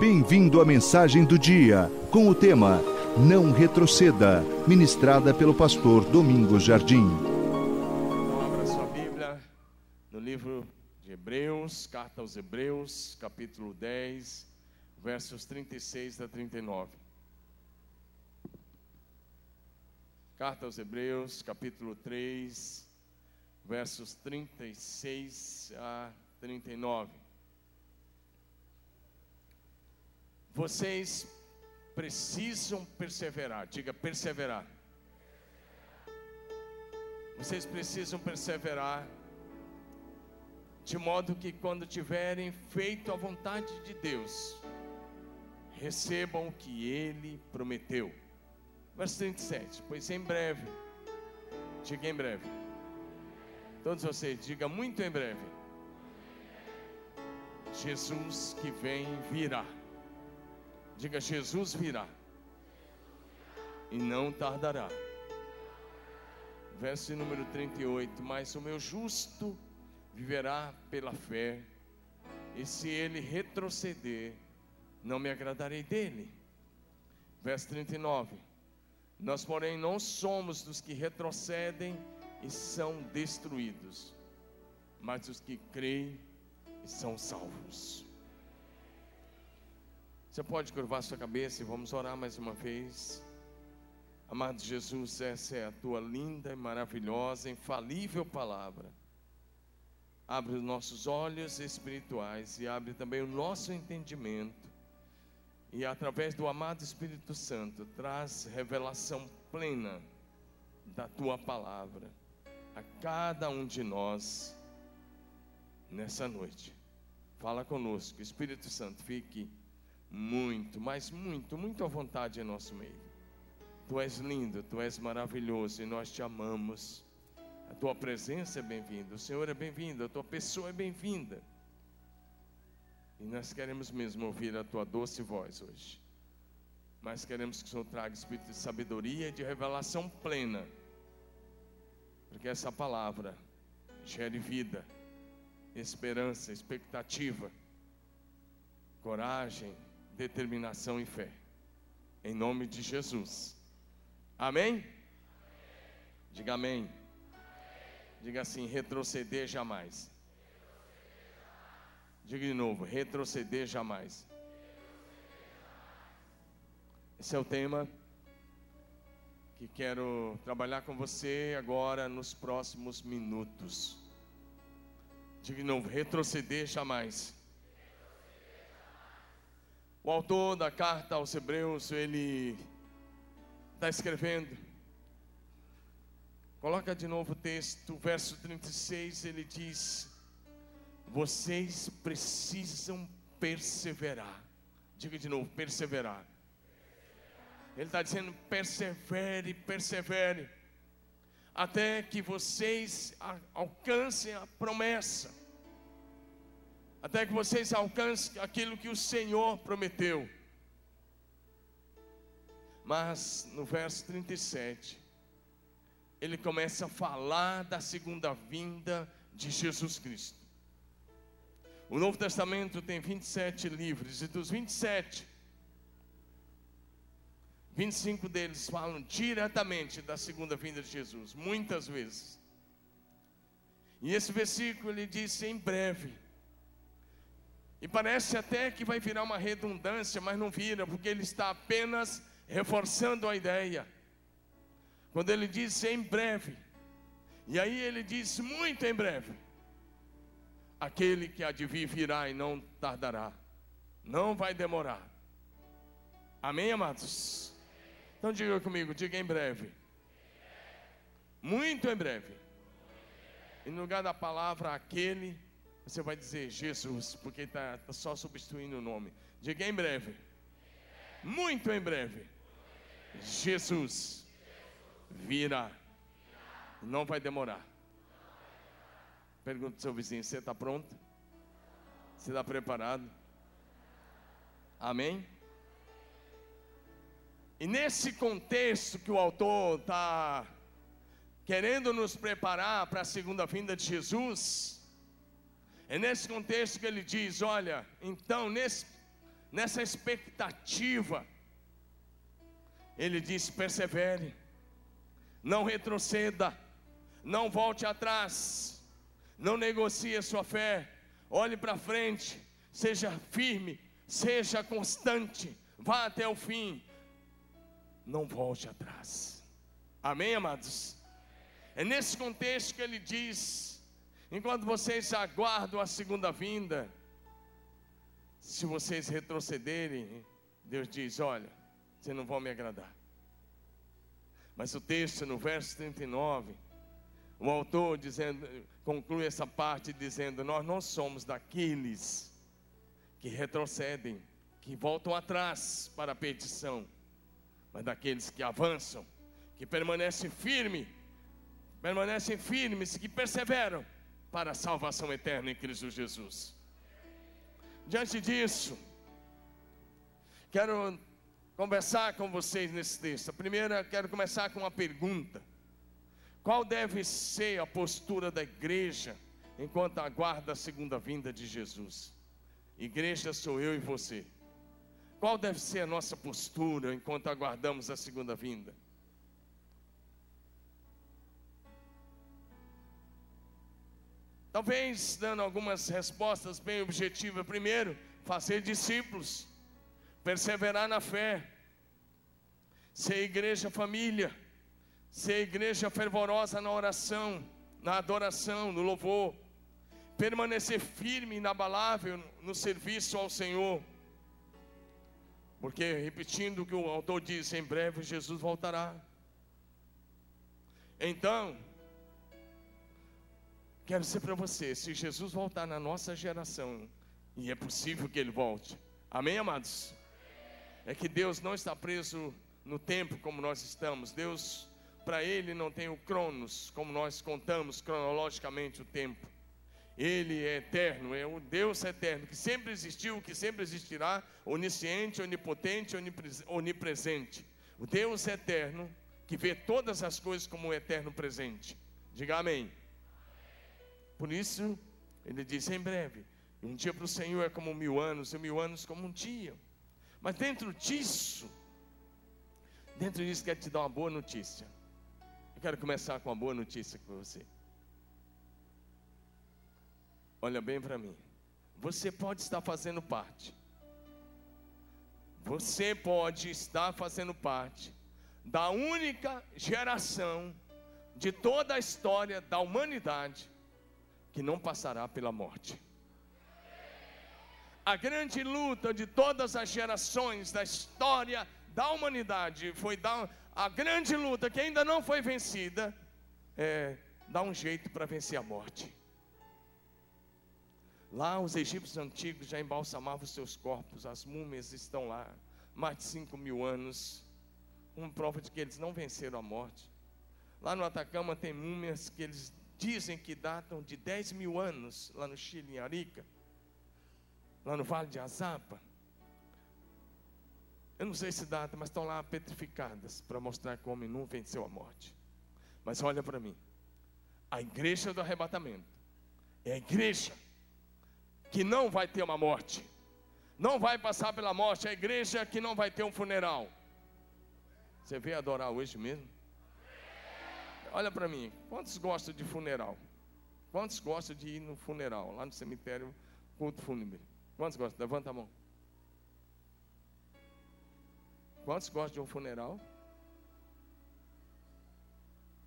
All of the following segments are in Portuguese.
Bem-vindo à mensagem do dia, com o tema Não Retroceda, ministrada pelo pastor Domingos Jardim. Então, abra sua Bíblia no livro de Hebreus, carta aos Hebreus, capítulo 10, versos 36 a 39. Carta aos Hebreus, capítulo 3, versos 36 a 39. Vocês precisam perseverar, diga perseverar. Vocês precisam perseverar, de modo que quando tiverem feito a vontade de Deus, recebam o que Ele prometeu. Verso 37, pois em breve, diga em breve, todos vocês, diga muito em breve, Jesus que vem virá. Diga: Jesus virá e não tardará. Verso número 38: Mas o meu justo viverá pela fé, e se ele retroceder, não me agradarei dele. Verso 39: Nós, porém, não somos dos que retrocedem e são destruídos, mas os que creem e são salvos. Você pode curvar sua cabeça e vamos orar mais uma vez. Amado Jesus, essa é a tua linda e maravilhosa, infalível palavra. Abre os nossos olhos espirituais e abre também o nosso entendimento. E através do amado Espírito Santo, traz revelação plena da tua palavra a cada um de nós nessa noite. Fala conosco, Espírito Santo, fique muito, mas muito, muito à vontade em nosso meio. Tu és lindo, tu és maravilhoso e nós te amamos. A tua presença é bem-vinda, o Senhor é bem-vindo, a tua pessoa é bem-vinda. E nós queremos mesmo ouvir a tua doce voz hoje. Mas queremos que o Senhor traga espírito de sabedoria e de revelação plena. Porque essa palavra gere vida, esperança, expectativa, coragem, determinação e fé. Em nome de Jesus. Amém? Diga amém. Diga assim: retroceder jamais. Diga de novo: retroceder jamais. Esse é o tema que quero trabalhar com você agora nos próximos minutos. Diga de novo: retroceder jamais. O autor da carta aos Hebreus, ele está escrevendo. Coloca de novo o texto, verso 36, ele diz: Vocês precisam perseverar. Diga de novo, perseverar. Ele está dizendo: persevere, persevere, até que vocês alcancem a promessa até que vocês alcancem aquilo que o Senhor prometeu. Mas no verso 37, ele começa a falar da segunda vinda de Jesus Cristo. O Novo Testamento tem 27 livros, e dos 27, 25 deles falam diretamente da segunda vinda de Jesus, muitas vezes. E esse versículo ele diz em breve. E parece até que vai virar uma redundância, mas não vira, porque ele está apenas reforçando a ideia. Quando ele diz em breve, e aí ele diz muito em breve: aquele que vir virá e não tardará, não vai demorar. Amém, amados? Então diga comigo, diga em breve. Muito em breve. E no lugar da palavra aquele, você vai dizer Jesus, porque está tá só substituindo o nome. Diga em breve. Muito em breve. Jesus virá. Não vai demorar. Pergunta ao seu vizinho: você está pronto? Você está preparado? Amém? E nesse contexto que o autor está querendo nos preparar para a segunda vinda de Jesus, é nesse contexto que ele diz: olha, então, nesse, nessa expectativa, ele diz: persevere, não retroceda, não volte atrás, não negocie a sua fé, olhe para frente, seja firme, seja constante, vá até o fim, não volte atrás. Amém, amados? É nesse contexto que ele diz: enquanto vocês aguardam a segunda vinda, se vocês retrocederem, Deus diz: olha, vocês não vão me agradar. Mas o texto, no verso 39, o autor dizendo, conclui essa parte dizendo: Nós não somos daqueles que retrocedem, que voltam atrás para a petição, mas daqueles que avançam, que permanecem firmes, permanecem firmes, que perseveram para a salvação eterna em Cristo Jesus. Diante disso, quero conversar com vocês nesse texto. A primeira, quero começar com uma pergunta: Qual deve ser a postura da igreja enquanto aguarda a segunda vinda de Jesus? Igreja sou eu e você. Qual deve ser a nossa postura enquanto aguardamos a segunda vinda? Talvez dando algumas respostas bem objetivas. Primeiro, fazer discípulos perseverar na fé, ser igreja família, ser igreja fervorosa na oração, na adoração, no louvor, permanecer firme, inabalável no serviço ao Senhor. Porque, repetindo o que o autor diz, em breve Jesus voltará. Então, quero dizer para você: se Jesus voltar na nossa geração, e é possível que ele volte, amém, amados? é que Deus não está preso no tempo como nós estamos. Deus, para Ele, não tem o cronos, como nós contamos cronologicamente o tempo. Ele é eterno, é o Deus eterno, que sempre existiu, que sempre existirá, onisciente, onipotente, onipresente. O Deus eterno, que vê todas as coisas como um eterno presente. Diga amém. Por isso, ele diz em breve: um dia para o Senhor é como mil anos, e mil anos como um dia. Mas dentro disso, dentro disso, quero te dar uma boa notícia. Eu quero começar com uma boa notícia com você. Olha bem para mim. Você pode estar fazendo parte. Você pode estar fazendo parte da única geração de toda a história da humanidade que não passará pela morte a grande luta de todas as gerações da história da humanidade foi dar a grande luta que ainda não foi vencida é dar um jeito para vencer a morte. Lá os egípcios antigos já embalsamavam os seus corpos, as múmias estão lá, mais de 5 mil anos, uma prova de que eles não venceram a morte. Lá no Atacama tem múmias que eles dizem que datam de 10 mil anos, lá no Chile, em Arica lá no Vale de Azapa. Eu não sei se data, mas estão lá petrificadas para mostrar que o homem não venceu a morte. Mas olha para mim. A igreja do arrebatamento é a igreja que não vai ter uma morte. Não vai passar pela morte, é a igreja que não vai ter um funeral. Você veio adorar hoje mesmo? Olha para mim, quantos gostam de funeral? Quantos gostam de ir no funeral, lá no cemitério, culto fúnebre? Quantos gostam? Levanta a mão. Quantos gostam de um funeral?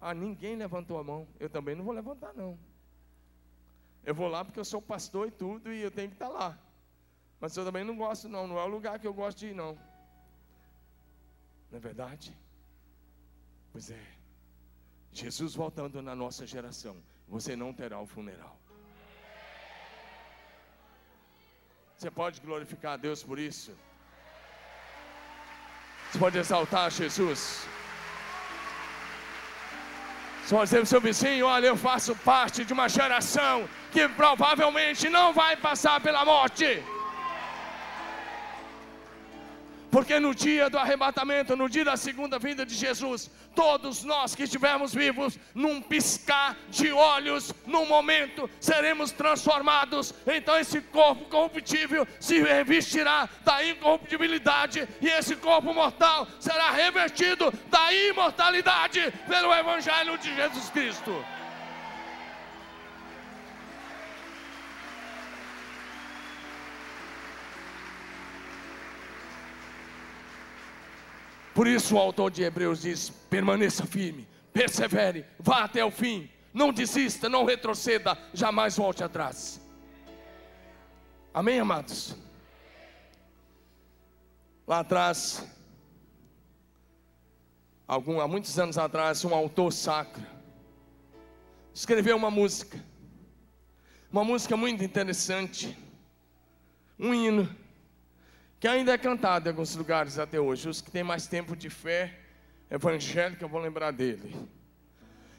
Ah, ninguém levantou a mão. Eu também não vou levantar, não. Eu vou lá porque eu sou pastor e tudo e eu tenho que estar lá. Mas eu também não gosto, não. Não é o lugar que eu gosto de ir, não. Não é verdade? Pois é. Jesus voltando na nossa geração, você não terá o funeral. Você pode glorificar a Deus por isso? Você pode exaltar Jesus? Pode dizer para o seu vizinho: Olha, eu faço parte de uma geração que provavelmente não vai passar pela morte. Porque no dia do arrebatamento, no dia da segunda vinda de Jesus, todos nós que estivermos vivos, num piscar de olhos, num momento, seremos transformados. Então esse corpo corruptível se revestirá da incorruptibilidade, e esse corpo mortal será revestido da imortalidade pelo Evangelho de Jesus Cristo. Por isso o autor de Hebreus diz: permaneça firme, persevere, vá até o fim, não desista, não retroceda, jamais volte atrás. Amém, amados? Lá atrás, algum, há muitos anos atrás, um autor sacro escreveu uma música, uma música muito interessante, um hino que ainda é cantado em alguns lugares até hoje. Os que têm mais tempo de fé evangélica vão lembrar dele.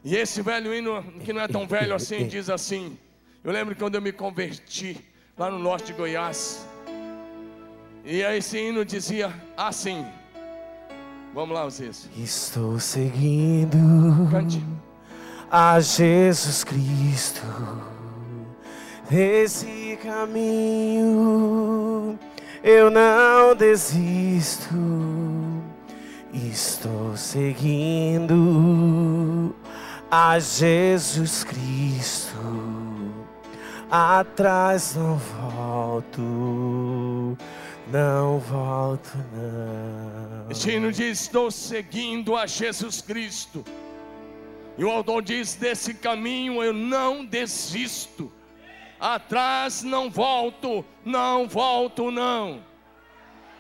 E esse velho hino, que não é tão velho assim, diz assim: Eu lembro quando eu me converti lá no norte de Goiás. E esse hino dizia assim: Vamos lá, vocês. Estou seguindo Cante. a Jesus Cristo nesse caminho. Eu não desisto, estou seguindo a Jesus Cristo. Atrás não volto, não volto não. Este diz: Estou seguindo a Jesus Cristo. E o autor diz: Desse caminho eu não desisto. Atrás não volto, não volto, não.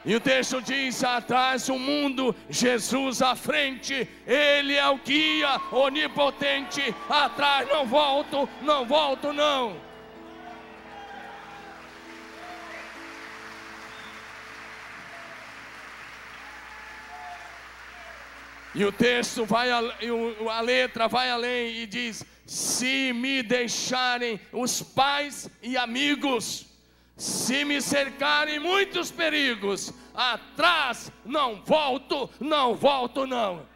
E o texto diz: atrás o mundo, Jesus à frente, Ele é o guia onipotente. Atrás não volto, não volto, não. E o texto vai, a, letra vai além e diz: se me deixarem os pais e amigos, se me cercarem muitos perigos, atrás não volto, não volto não.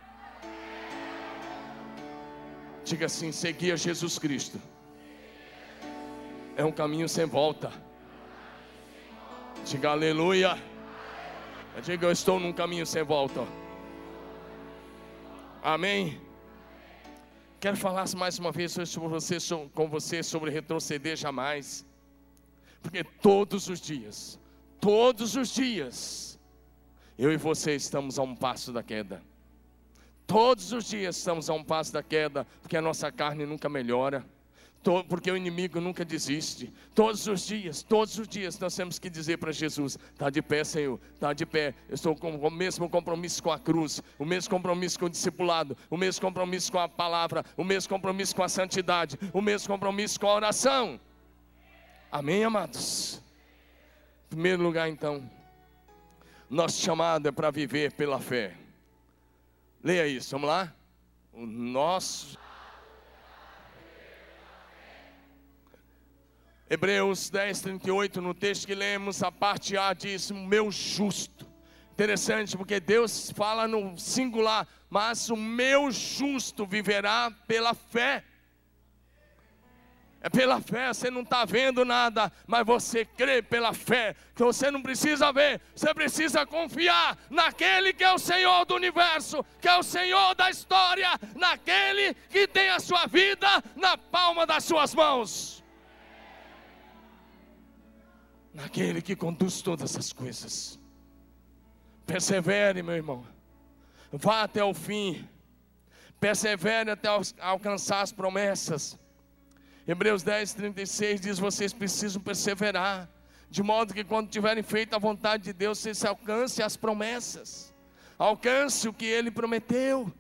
Diga assim: seguir a Jesus Cristo é um caminho sem volta. Diga aleluia. Diga eu estou num caminho sem volta. Amém. Quero falar mais uma vez sobre você, com você sobre retroceder jamais. Porque todos os dias, todos os dias, eu e você estamos a um passo da queda. Todos os dias estamos a um passo da queda, porque a nossa carne nunca melhora. Porque o inimigo nunca desiste. Todos os dias, todos os dias nós temos que dizer para Jesus: está de pé, Senhor, está de pé. Eu estou com o mesmo compromisso com a cruz, o mesmo compromisso com o discipulado, o mesmo compromisso com a palavra, o mesmo compromisso com a santidade, o mesmo compromisso com a oração. Amém, amados? Em primeiro lugar, então, nosso chamado é para viver pela fé. Leia isso, vamos lá? O nosso. Hebreus 10, 38, no texto que lemos, a parte A diz: Meu justo. Interessante, porque Deus fala no singular, mas o meu justo viverá pela fé. É pela fé, você não está vendo nada, mas você crê pela fé, que você não precisa ver, você precisa confiar naquele que é o Senhor do universo, que é o Senhor da história, naquele que tem a sua vida na palma das suas mãos, naquele que conduz todas as coisas. Persevere, meu irmão, vá até o fim, persevere até al- alcançar as promessas. Hebreus 10, 36 diz: vocês precisam perseverar, de modo que quando tiverem feito a vontade de Deus, vocês alcancem as promessas, alcance o que Ele prometeu.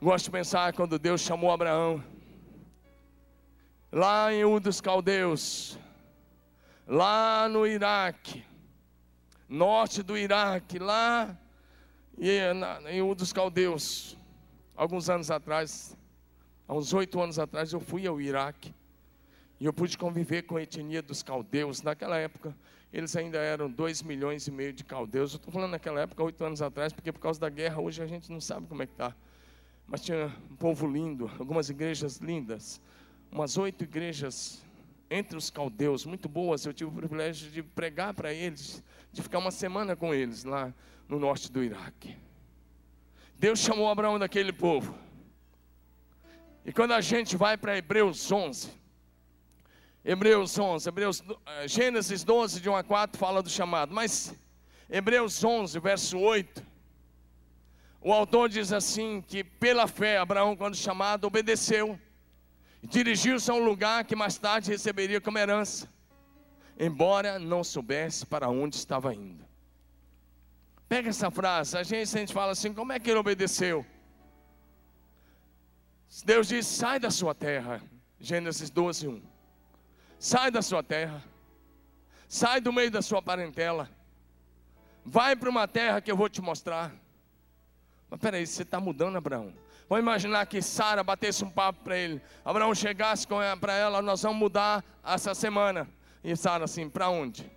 Gosto de pensar quando Deus chamou Abraão, lá em Ur dos Caldeus, lá no Iraque, norte do Iraque, lá em Ur dos Caldeus, alguns anos atrás, há uns oito anos atrás, eu fui ao Iraque. E eu pude conviver com a etnia dos caldeus. Naquela época, eles ainda eram 2 milhões e meio de caldeus. Eu estou falando naquela época, oito anos atrás, porque por causa da guerra, hoje a gente não sabe como é que está. Mas tinha um povo lindo, algumas igrejas lindas. Umas oito igrejas entre os caldeus, muito boas. Eu tive o privilégio de pregar para eles, de ficar uma semana com eles lá no norte do Iraque. Deus chamou Abraão daquele povo. E quando a gente vai para Hebreus 11, Hebreus 11, Hebreus, eh, Gênesis 12, de 1 a 4, fala do chamado, mas Hebreus 11, verso 8, o autor diz assim: que pela fé, Abraão, quando chamado, obedeceu, dirigiu-se a um lugar que mais tarde receberia como herança, embora não soubesse para onde estava indo. Pega essa frase, a gente, a gente fala assim: como é que ele obedeceu? Deus diz: sai da sua terra. Gênesis 12, 1. Sai da sua terra. Sai do meio da sua parentela. Vai para uma terra que eu vou te mostrar. Mas peraí, você está mudando, Abraão. Vamos imaginar que Sara batesse um papo para ele. Abraão chegasse para ela, nós vamos mudar essa semana. E Sara assim, para onde?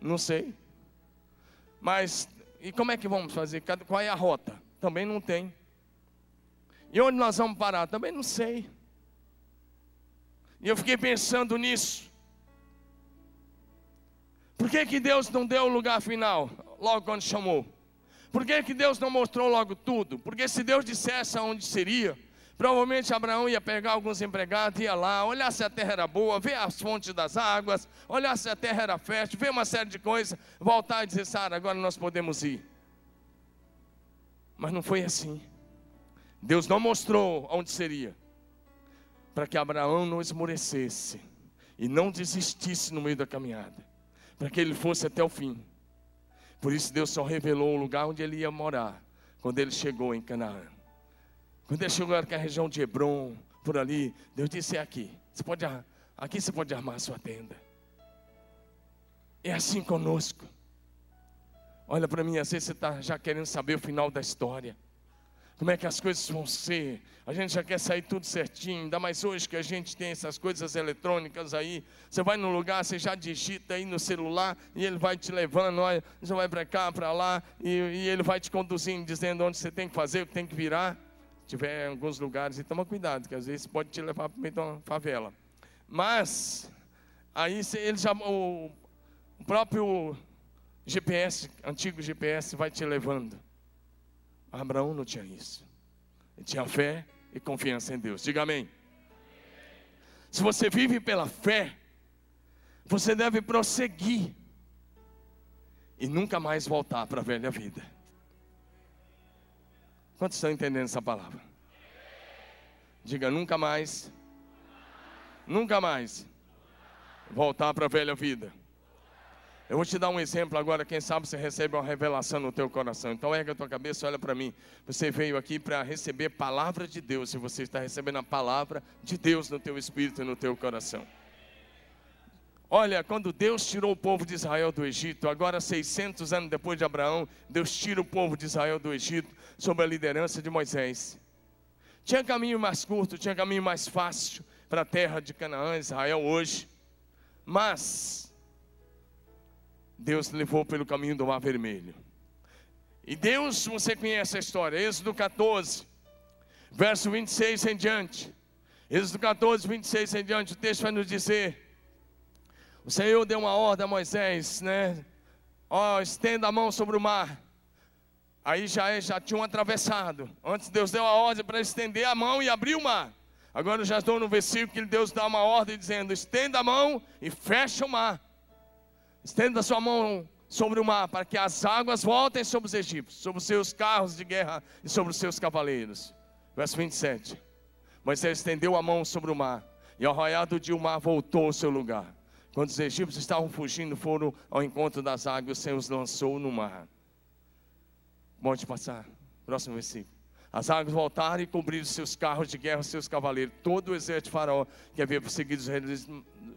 Não sei. Mas e como é que vamos fazer? Qual é a rota? Também não tem. E onde nós vamos parar? Também não sei. E eu fiquei pensando nisso. Por que, que Deus não deu o lugar final, logo quando chamou? Por que, que Deus não mostrou logo tudo? Porque se Deus dissesse aonde seria, provavelmente Abraão ia pegar alguns empregados, ia lá, olhar se a terra era boa, ver as fontes das águas, olhar se a terra era fértil, ver uma série de coisas, voltar e dizer, Sara, agora nós podemos ir. Mas não foi assim. Deus não mostrou onde seria, para que Abraão não esmorecesse e não desistisse no meio da caminhada, para que ele fosse até o fim. Por isso Deus só revelou o lugar onde ele ia morar, quando ele chegou em Canaã. Quando ele chegou naquela região de Hebron, por ali, Deus disse: é aqui. Você pode, aqui você pode armar a sua tenda. É assim conosco. Olha para mim, às vezes você está já querendo saber o final da história como é que as coisas vão ser. A gente já quer sair tudo certinho, ainda mais hoje que a gente tem essas coisas eletrônicas aí. Você vai no lugar, você já digita aí no celular e ele vai te levando, olha, você vai para cá, para lá, e, e, ele vai te conduzindo, dizendo onde você tem que fazer, o que tem que virar. Se tiver em alguns lugares, e toma cuidado, que às vezes pode te levar para meio de uma favela. Mas, aí ele já, o, o próprio GPS, antigo GPS, vai te levando. Abraão não tinha isso. Ele tinha fé e confiança em Deus. Diga amém. Se você vive pela fé, você deve prosseguir e nunca mais voltar para a velha vida. Quantos estão entendendo essa palavra? Diga nunca mais, nunca mais voltar para a velha vida. Eu vou te dar um exemplo agora, quem sabe você recebe uma revelação no teu coração. Então erga a tua cabeça, olha para mim. Você veio aqui para receber palavra de Deus, e você está recebendo a palavra de Deus no teu espírito e no teu coração. Olha, quando Deus tirou o povo de Israel do Egito, agora 600 anos depois de Abraão, Deus tira o povo de Israel do Egito sob a liderança de Moisés. Tinha caminho mais curto, tinha caminho mais fácil para a terra de Canaã, Israel hoje. Mas Deus levou pelo caminho do Mar Vermelho. E Deus, você conhece a história, Êxodo 14, verso 26 em diante. Êxodo 14, 26 em diante, o texto vai nos dizer: O Senhor deu uma ordem a Moisés, né? Ó, estenda a mão sobre o mar. Aí já, já tinham atravessado. Antes Deus deu a ordem para estender a mão e abrir o mar. Agora já estou no versículo que Deus dá uma ordem dizendo: estenda a mão e fecha o mar. Estenda sua mão sobre o mar, para que as águas voltem sobre os egípcios, sobre os seus carros de guerra e sobre os seus cavaleiros. Verso 27. Moisés estendeu a mão sobre o mar, e ao raiar dia o mar voltou ao seu lugar. Quando os egípcios estavam fugindo, foram ao encontro das águas, o Senhor os lançou no mar. Pode passar. Próximo versículo. As águas voltaram e cobriram seus carros de guerra, seus cavaleiros. Todo o exército de Faraó que havia perseguido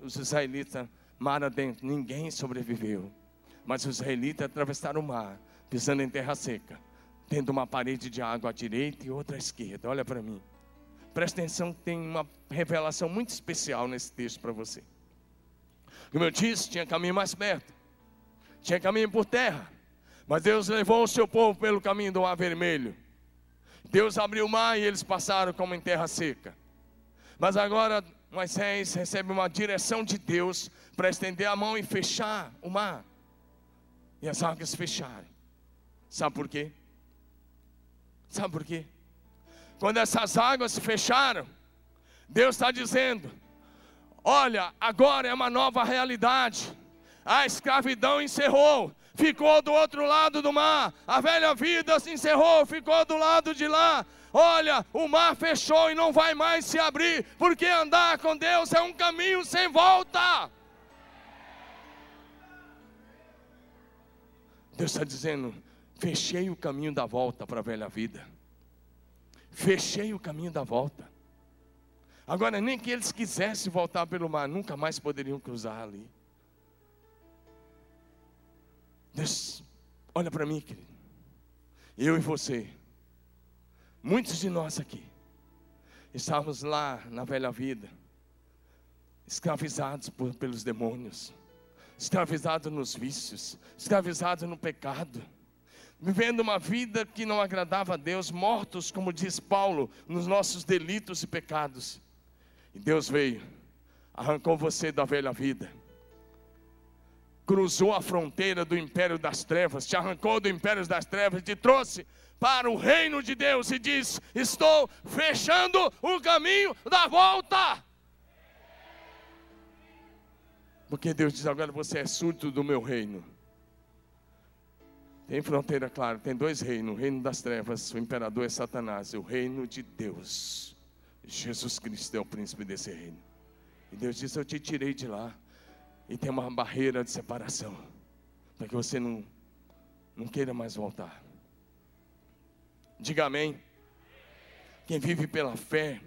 os israelitas mar adentro, ninguém sobreviveu. Mas os israelitas atravessaram o mar, pisando em terra seca, tendo uma parede de água à direita e outra à esquerda. Olha para mim. Presta atenção, tem uma revelação muito especial nesse texto para você. Como eu disse, tinha caminho mais perto, tinha caminho por terra, mas Deus levou o seu povo pelo caminho do Mar Vermelho. Deus abriu o mar e eles passaram como em terra seca. Mas agora Moisés recebe uma direção de Deus para estender a mão e fechar o mar. E as águas fecharem. Sabe por quê? Sabe por quê? Quando essas águas se fecharam, Deus está dizendo: olha, agora é uma nova realidade. A escravidão encerrou, ficou do outro lado do mar. A velha vida se encerrou, ficou do lado de lá. Olha, o mar fechou e não vai mais se abrir, porque andar com Deus é um caminho sem volta. Deus está dizendo: fechei o caminho da volta para a velha vida, fechei o caminho da volta. Agora, nem que eles quisessem voltar pelo mar, nunca mais poderiam cruzar ali. Deus, olha para mim, querido. Eu e você, muitos de nós aqui, estávamos lá na velha vida, escravizados por, pelos demônios, escravizados nos vícios, escravizados no pecado, vivendo uma vida que não agradava a Deus, mortos, como diz Paulo, nos nossos delitos e pecados. E Deus veio, arrancou você da velha vida cruzou a fronteira do império das trevas, te arrancou do império das trevas, te trouxe para o reino de Deus e diz: Estou fechando o caminho da volta. Porque Deus diz: Agora você é súdito do meu reino. Tem fronteira, claro, tem dois reinos: o reino das trevas, o imperador é Satanás, e o reino de Deus. Jesus Cristo é o príncipe desse reino. E Deus diz: Eu te tirei de lá e tem uma barreira de separação, para que você não, não queira mais voltar. Diga amém. Quem vive pela fé,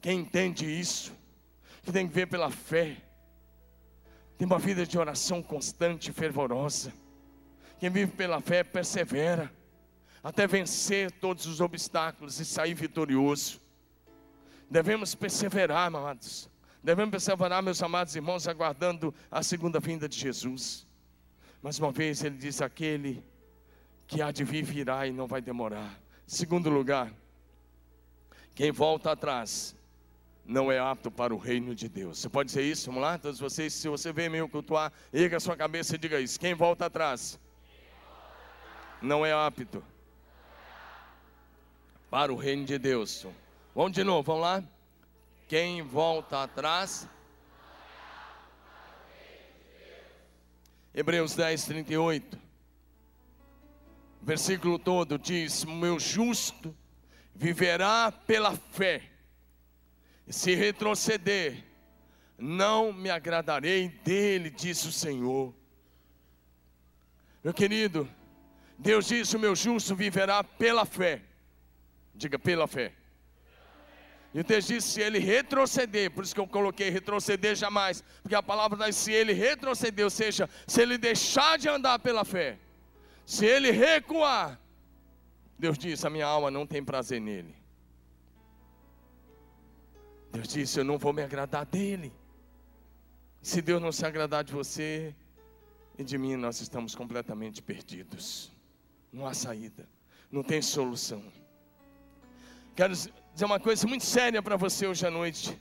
quem entende isso, que tem que ver pela fé, tem uma vida de oração constante e fervorosa. Quem vive pela fé persevera até vencer todos os obstáculos e sair vitorioso. Devemos perseverar, amados. Devemos perseverar, meus amados irmãos, aguardando a segunda vinda de Jesus. Mais uma vez, ele diz: aquele que há de vir virá e não vai demorar. Segundo lugar, quem volta atrás não é apto para o reino de Deus. Você pode dizer isso? Vamos lá, todos vocês. Se você vem meio cultuar, erga sua cabeça e diga isso. Quem volta atrás não é apto para o reino de Deus. Vamos de novo, vamos lá. Quem volta atrás. Hebreus 10, 38. Versículo todo diz: Meu justo viverá pela fé. Se retroceder, não me agradarei dele, diz o Senhor. Meu querido, Deus diz: O meu justo viverá pela fé. Diga pela fé. E o texto diz: se ele retroceder, por isso que eu coloquei retroceder jamais, porque a palavra diz: se ele retroceder, ou seja, se ele deixar de andar pela fé, se ele recuar, Deus disse: a minha alma não tem prazer nele. Deus disse: eu não vou me agradar dele. Se Deus não se agradar de você e de mim, nós estamos completamente perdidos. Não há saída, não tem solução. Quero dizer uma coisa muito séria para você hoje à noite.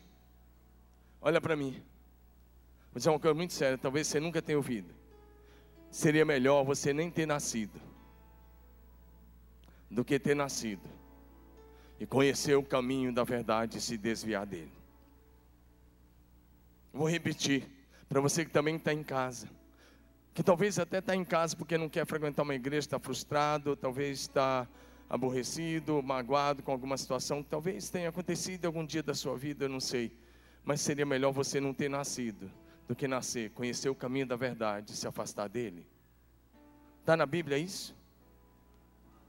Olha para mim. Vou dizer uma coisa muito séria, talvez você nunca tenha ouvido. Seria melhor você nem ter nascido do que ter nascido e conhecer o caminho da verdade e se desviar dele. Vou repetir para você que também está em casa, que talvez até está em casa porque não quer frequentar uma igreja, está frustrado, talvez está aborrecido, magoado com alguma situação que talvez tenha acontecido algum dia da sua vida, eu não sei. Mas seria melhor você não ter nascido do que nascer, conhecer o caminho da verdade e se afastar dele. Está na Bíblia isso?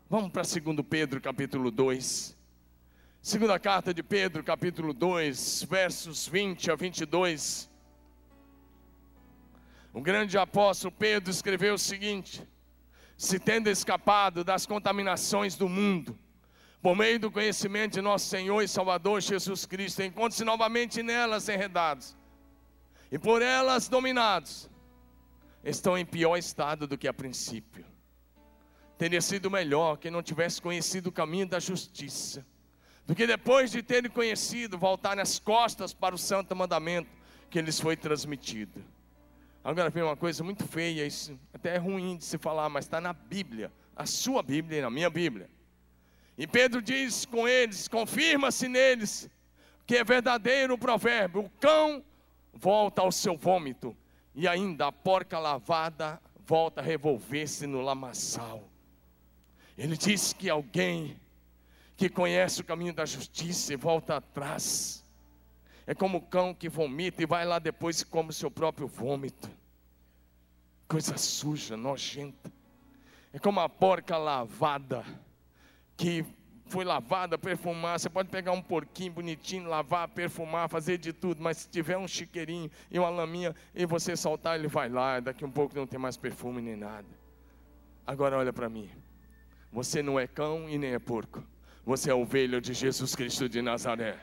Vamos para 2 Pedro capítulo 2. Segunda carta de Pedro, capítulo 2, versos 20 a 22. O grande apóstolo Pedro escreveu o seguinte: se tendo escapado das contaminações do mundo, por meio do conhecimento de nosso Senhor e Salvador Jesus Cristo, encontre-se novamente nelas enredados e por elas dominados, estão em pior estado do que a princípio. Teria sido melhor que não tivesse conhecido o caminho da justiça, do que depois de terem conhecido, voltarem as costas para o santo mandamento que lhes foi transmitido. Agora vem uma coisa muito feia, isso até é ruim de se falar, mas está na Bíblia, a sua Bíblia e na minha Bíblia. E Pedro diz com eles: confirma-se neles que é verdadeiro o provérbio: o cão volta ao seu vômito, e ainda a porca lavada volta a revolver-se no lamaçal. Ele diz que alguém que conhece o caminho da justiça e volta atrás, é como o cão que vomita e vai lá depois e come o seu próprio vômito. Coisa suja, nojenta. É como a porca lavada que foi lavada, perfumada. Você pode pegar um porquinho bonitinho, lavar, perfumar, fazer de tudo, mas se tiver um chiqueirinho e uma laminha e você soltar, ele vai lá, daqui um pouco não tem mais perfume nem nada. Agora olha para mim. Você não é cão e nem é porco. Você é ovelha de Jesus Cristo de Nazaré.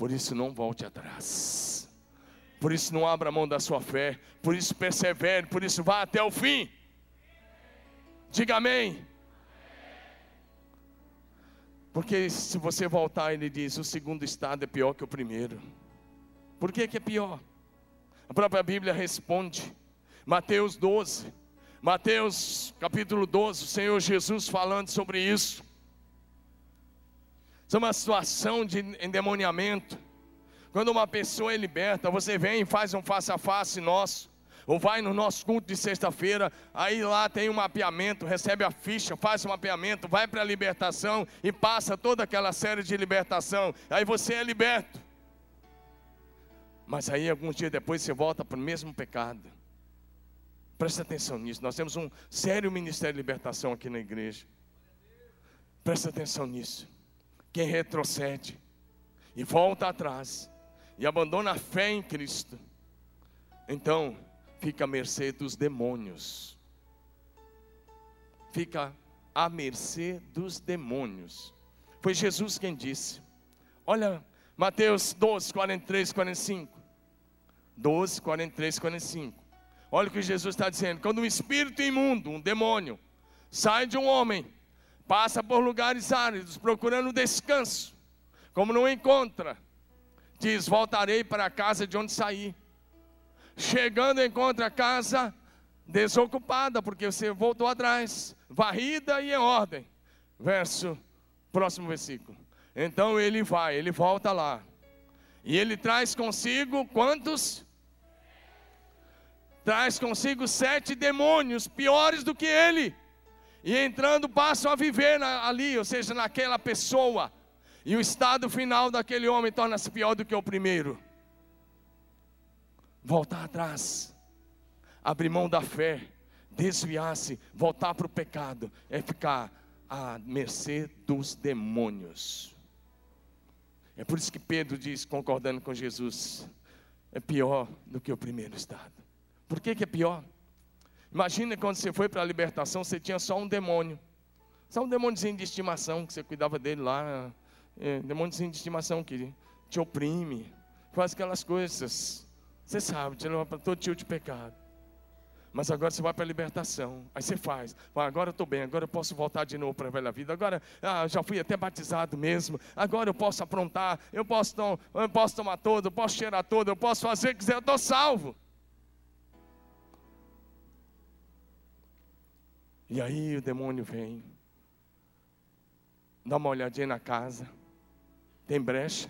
Por isso não volte atrás. Por isso não abra mão da sua fé. Por isso persevere. Por isso vá até o fim. Diga amém. Porque se você voltar, ele diz: o segundo estado é pior que o primeiro. Por que, que é pior? A própria Bíblia responde. Mateus 12. Mateus capítulo 12, o Senhor Jesus falando sobre isso. É uma situação de endemoniamento. Quando uma pessoa é liberta, você vem e faz um face a face nosso ou vai no nosso culto de sexta-feira, aí lá tem um mapeamento, recebe a ficha, faz o um mapeamento, vai para a libertação e passa toda aquela série de libertação, aí você é liberto. Mas aí alguns dias depois você volta para o mesmo pecado. Presta atenção nisso. Nós temos um sério ministério de libertação aqui na igreja. Presta atenção nisso. Quem retrocede e volta atrás e abandona a fé em Cristo, então fica à mercê dos demônios. Fica à mercê dos demônios. Foi Jesus quem disse. Olha, Mateus 12, 43, 45. 12, 43, 45. Olha o que Jesus está dizendo. Quando um espírito imundo, um demônio, sai de um homem, passa por lugares áridos, procurando descanso, como não encontra, diz: Voltarei para a casa de onde saí. Chegando, encontra a casa desocupada, porque você voltou atrás, varrida e em ordem. Verso, próximo versículo. Então ele vai, ele volta lá. E ele traz consigo quantos? Traz consigo sete demônios piores do que ele. E entrando, passam a viver ali, ou seja, naquela pessoa. E o estado final daquele homem torna-se pior do que o primeiro voltar atrás, abrir mão da fé, desviar-se, voltar para o pecado, é ficar à mercê dos demônios. É por isso que Pedro diz, concordando com Jesus, é pior do que o primeiro estado. Por que, que é pior? Imagina quando você foi para a libertação, você tinha só um demônio. Só um demôniozinho de estimação, que você cuidava dele lá. É, demôniozinho de estimação que te oprime, faz aquelas coisas. Você sabe, te leva para todo tipo de pecado. Mas agora você vai para a libertação. Aí você faz. agora eu estou bem, agora eu posso voltar de novo para a velha vida. Agora ah, já fui até batizado mesmo. Agora eu posso aprontar, eu posso, eu posso tomar todo, eu posso cheirar todo, eu posso fazer o que quiser, eu estou salvo. E aí o demônio vem, dá uma olhadinha na casa, tem brecha,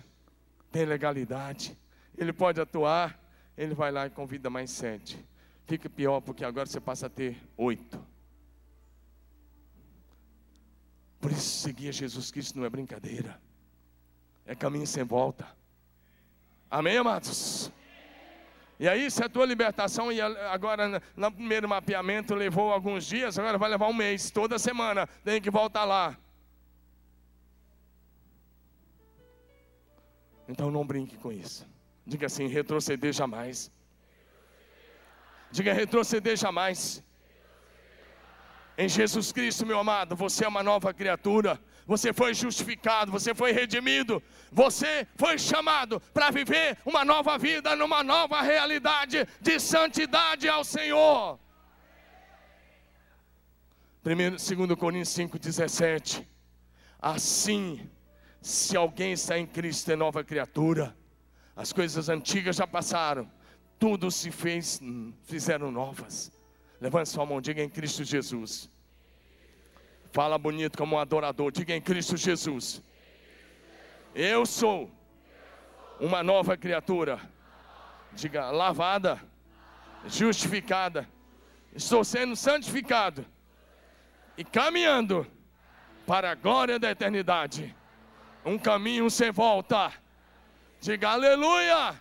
tem legalidade, ele pode atuar, ele vai lá e convida mais sete. Fica pior porque agora você passa a ter oito. Por isso, seguir Jesus Cristo não é brincadeira, é caminho sem volta. Amém, amados? E aí, se a tua libertação e agora no primeiro mapeamento levou alguns dias, agora vai levar um mês, toda semana tem que voltar lá. Então não brinque com isso. Diga assim: retroceder jamais. Diga retroceder jamais. Em Jesus Cristo, meu amado, você é uma nova criatura. Você foi justificado, você foi redimido, você foi chamado para viver uma nova vida, numa nova realidade de santidade ao Senhor. 2 Coríntios 5,17. Assim, se alguém está em Cristo, é nova criatura. As coisas antigas já passaram, tudo se fez, fizeram novas. Levante sua mão, diga em Cristo Jesus. Fala bonito como um adorador, diga em Cristo Jesus. Eu sou uma nova criatura. Diga lavada, justificada. Estou sendo santificado e caminhando para a glória da eternidade. Um caminho sem volta. Diga aleluia.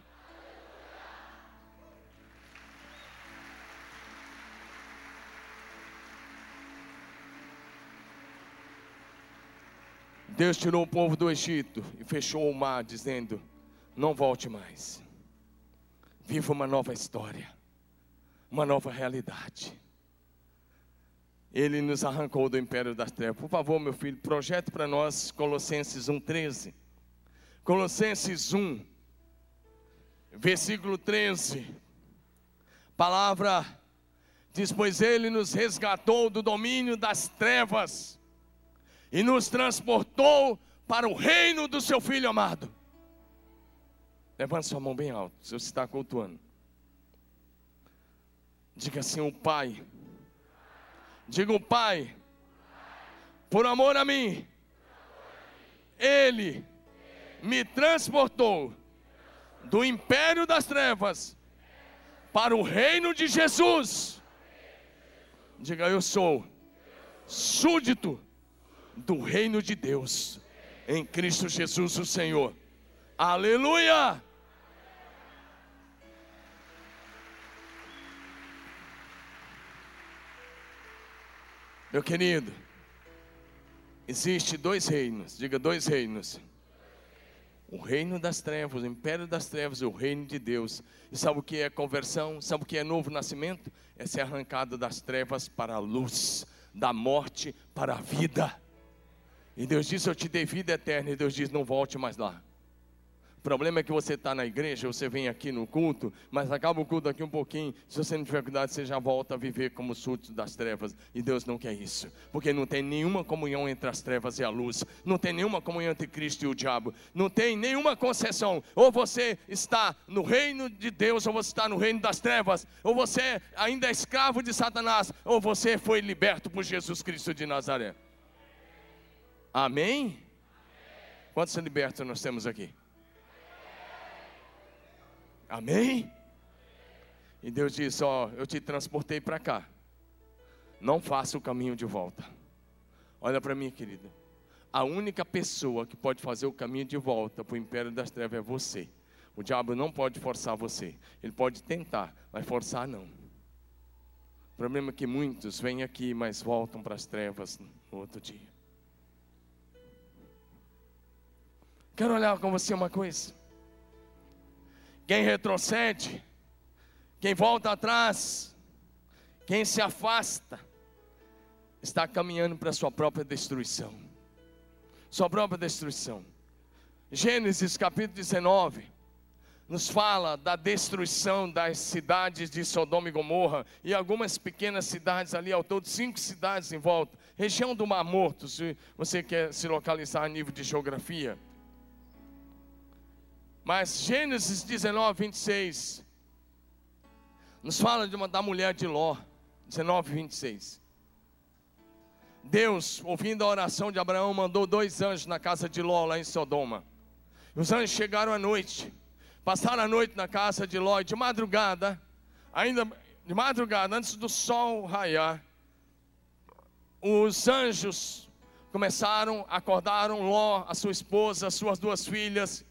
Deus tirou o povo do Egito e fechou o mar, dizendo: Não volte mais. Viva uma nova história, uma nova realidade. Ele nos arrancou do império das trevas. Por favor, meu filho, projete para nós Colossenses 1,13. Colossenses 1, versículo 13. Palavra diz: Pois ele nos resgatou do domínio das trevas e nos transportou para o reino do seu filho amado. Levante sua mão bem alto, se você está cultuando. Diga assim: O Pai Diga o Pai, por amor a mim, Ele me transportou do império das trevas para o reino de Jesus. Diga, eu sou súdito do reino de Deus, em Cristo Jesus, o Senhor. Aleluia! Meu querido, existe dois reinos, diga dois reinos. O reino das trevas, o império das trevas e o reino de Deus. E sabe o que é conversão? Sabe o que é novo nascimento? É ser arrancado das trevas para a luz, da morte para a vida. E Deus diz: Eu te dei vida eterna. E Deus diz: Não volte mais lá. O problema é que você está na igreja, você vem aqui no culto, mas acaba o culto aqui um pouquinho. Se você não tiver cuidado, você já volta a viver como súdito das trevas. E Deus não quer isso, porque não tem nenhuma comunhão entre as trevas e a luz, não tem nenhuma comunhão entre Cristo e o diabo, não tem nenhuma concessão. Ou você está no reino de Deus, ou você está no reino das trevas, ou você ainda é escravo de Satanás, ou você foi liberto por Jesus Cristo de Nazaré. Amém? Quantos libertos nós temos aqui? Amém? E Deus disse: Ó, eu te transportei para cá. Não faça o caminho de volta. Olha para mim, querido. A única pessoa que pode fazer o caminho de volta para o império das trevas é você. O diabo não pode forçar você. Ele pode tentar, mas forçar não. O problema é que muitos vêm aqui, mas voltam para as trevas no outro dia. Quero olhar com você uma coisa. Quem retrocede, quem volta atrás, quem se afasta, está caminhando para a sua própria destruição. Sua própria destruição. Gênesis capítulo 19 nos fala da destruição das cidades de Sodoma e Gomorra e algumas pequenas cidades ali, ao todo cinco cidades em volta. Região do Mar Morto, se você quer se localizar a nível de geografia. Mas Gênesis 19, 26 nos fala de uma, da mulher de Ló, 19, 26. Deus, ouvindo a oração de Abraão, mandou dois anjos na casa de Ló, lá em Sodoma. Os anjos chegaram à noite, passaram a noite na casa de Ló, e de madrugada, ainda de madrugada, antes do sol raiar, os anjos começaram, acordaram Ló, a sua esposa, as suas duas filhas,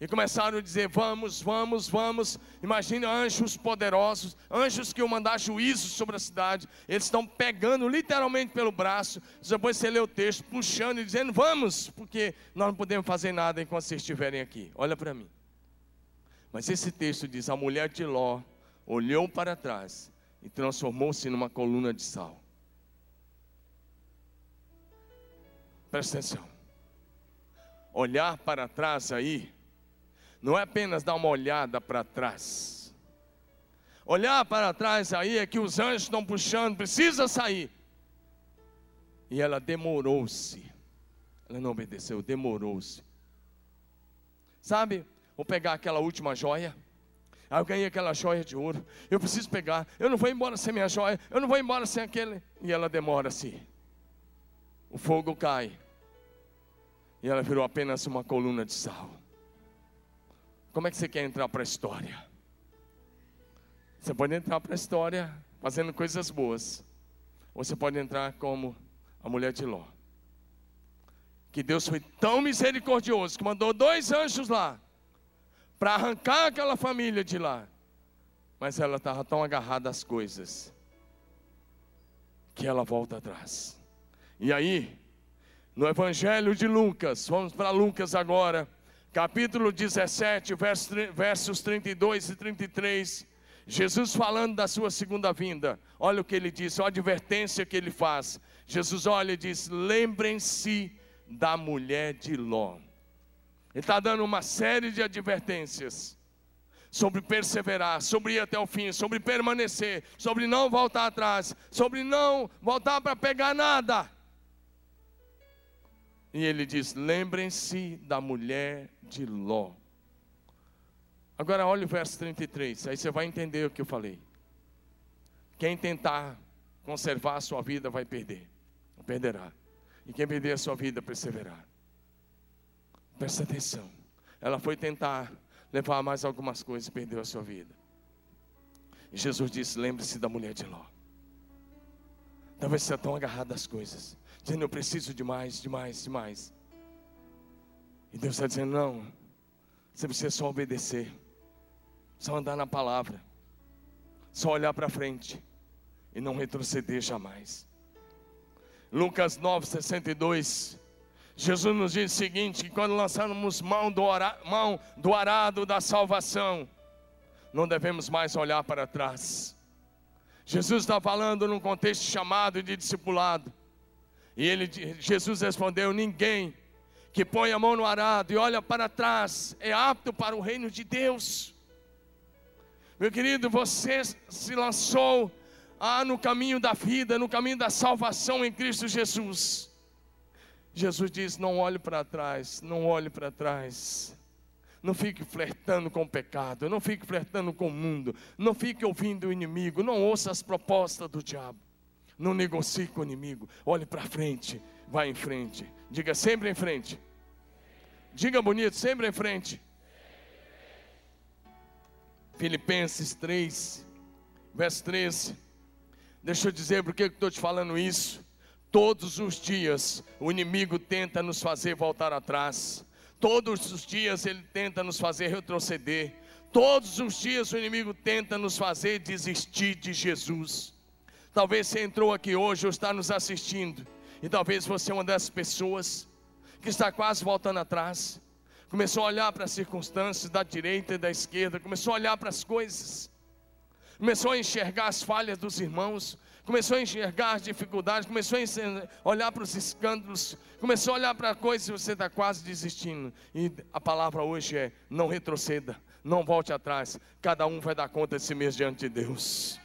e começaram a dizer: Vamos, vamos, vamos. Imagina anjos poderosos, anjos que iam mandar juízo sobre a cidade. Eles estão pegando literalmente pelo braço. Depois você lê o texto, puxando e dizendo: Vamos, porque nós não podemos fazer nada enquanto vocês estiverem aqui. Olha para mim. Mas esse texto diz: A mulher de Ló olhou para trás e transformou-se numa coluna de sal. Presta atenção. Olhar para trás aí, não é apenas dar uma olhada para trás. Olhar para trás aí é que os anjos estão puxando, precisa sair. E ela demorou-se. Ela não obedeceu, demorou-se. Sabe, vou pegar aquela última joia. Aí eu ganhei aquela joia de ouro. Eu preciso pegar. Eu não vou embora sem minha joia. Eu não vou embora sem aquele. E ela demora-se. O fogo cai. E ela virou apenas uma coluna de sal. Como é que você quer entrar para a história? Você pode entrar para a história fazendo coisas boas. Ou você pode entrar como a mulher de Ló. Que Deus foi tão misericordioso que mandou dois anjos lá para arrancar aquela família de lá. Mas ela estava tão agarrada às coisas que ela volta atrás. E aí, no Evangelho de Lucas, vamos para Lucas agora, capítulo 17, versos 32 e 33. Jesus falando da sua segunda vinda, olha o que ele diz, olha a advertência que ele faz. Jesus olha e diz: lembrem-se da mulher de Ló. Ele está dando uma série de advertências sobre perseverar, sobre ir até o fim, sobre permanecer, sobre não voltar atrás, sobre não voltar para pegar nada. E ele diz: lembrem-se da mulher de Ló. Agora olha o verso 33, aí você vai entender o que eu falei. Quem tentar conservar a sua vida vai perder, perderá. E quem perder a sua vida perseverar. Presta atenção. Ela foi tentar levar mais algumas coisas e perdeu a sua vida. E Jesus disse: lembre-se da mulher de Ló. Talvez você tão agarrado às coisas, dizendo: Eu preciso de mais, de mais, de mais. E Deus está dizendo: Não, você precisa só obedecer, só andar na palavra, só olhar para frente e não retroceder jamais. Lucas 9, 62 Jesus nos diz o seguinte: que quando lançarmos mão do, mão do arado da salvação, não devemos mais olhar para trás. Jesus está falando num contexto chamado de discipulado. E ele, Jesus respondeu: Ninguém que põe a mão no arado e olha para trás é apto para o reino de Deus. Meu querido, você se lançou ah, no caminho da vida, no caminho da salvação em Cristo Jesus. Jesus diz: não olhe para trás, não olhe para trás. Não fique flertando com o pecado, não fique flertando com o mundo, não fique ouvindo o inimigo, não ouça as propostas do diabo, não negocie com o inimigo, olhe para frente, vá em frente, diga sempre em frente, diga bonito, sempre em frente. Filipenses 3, verso 13. Deixa eu dizer por que estou te falando isso. Todos os dias o inimigo tenta nos fazer voltar atrás. Todos os dias ele tenta nos fazer retroceder. Todos os dias o inimigo tenta nos fazer desistir de Jesus. Talvez você entrou aqui hoje ou está nos assistindo, e talvez você é uma dessas pessoas que está quase voltando atrás. Começou a olhar para as circunstâncias da direita e da esquerda, começou a olhar para as coisas, começou a enxergar as falhas dos irmãos, começou a enxergar as dificuldades, começou a olhar para os escândalos, começou a olhar para coisas e você está quase desistindo. E a palavra hoje é: não retroceda, não volte atrás, cada um vai dar conta de si mesmo diante de Deus.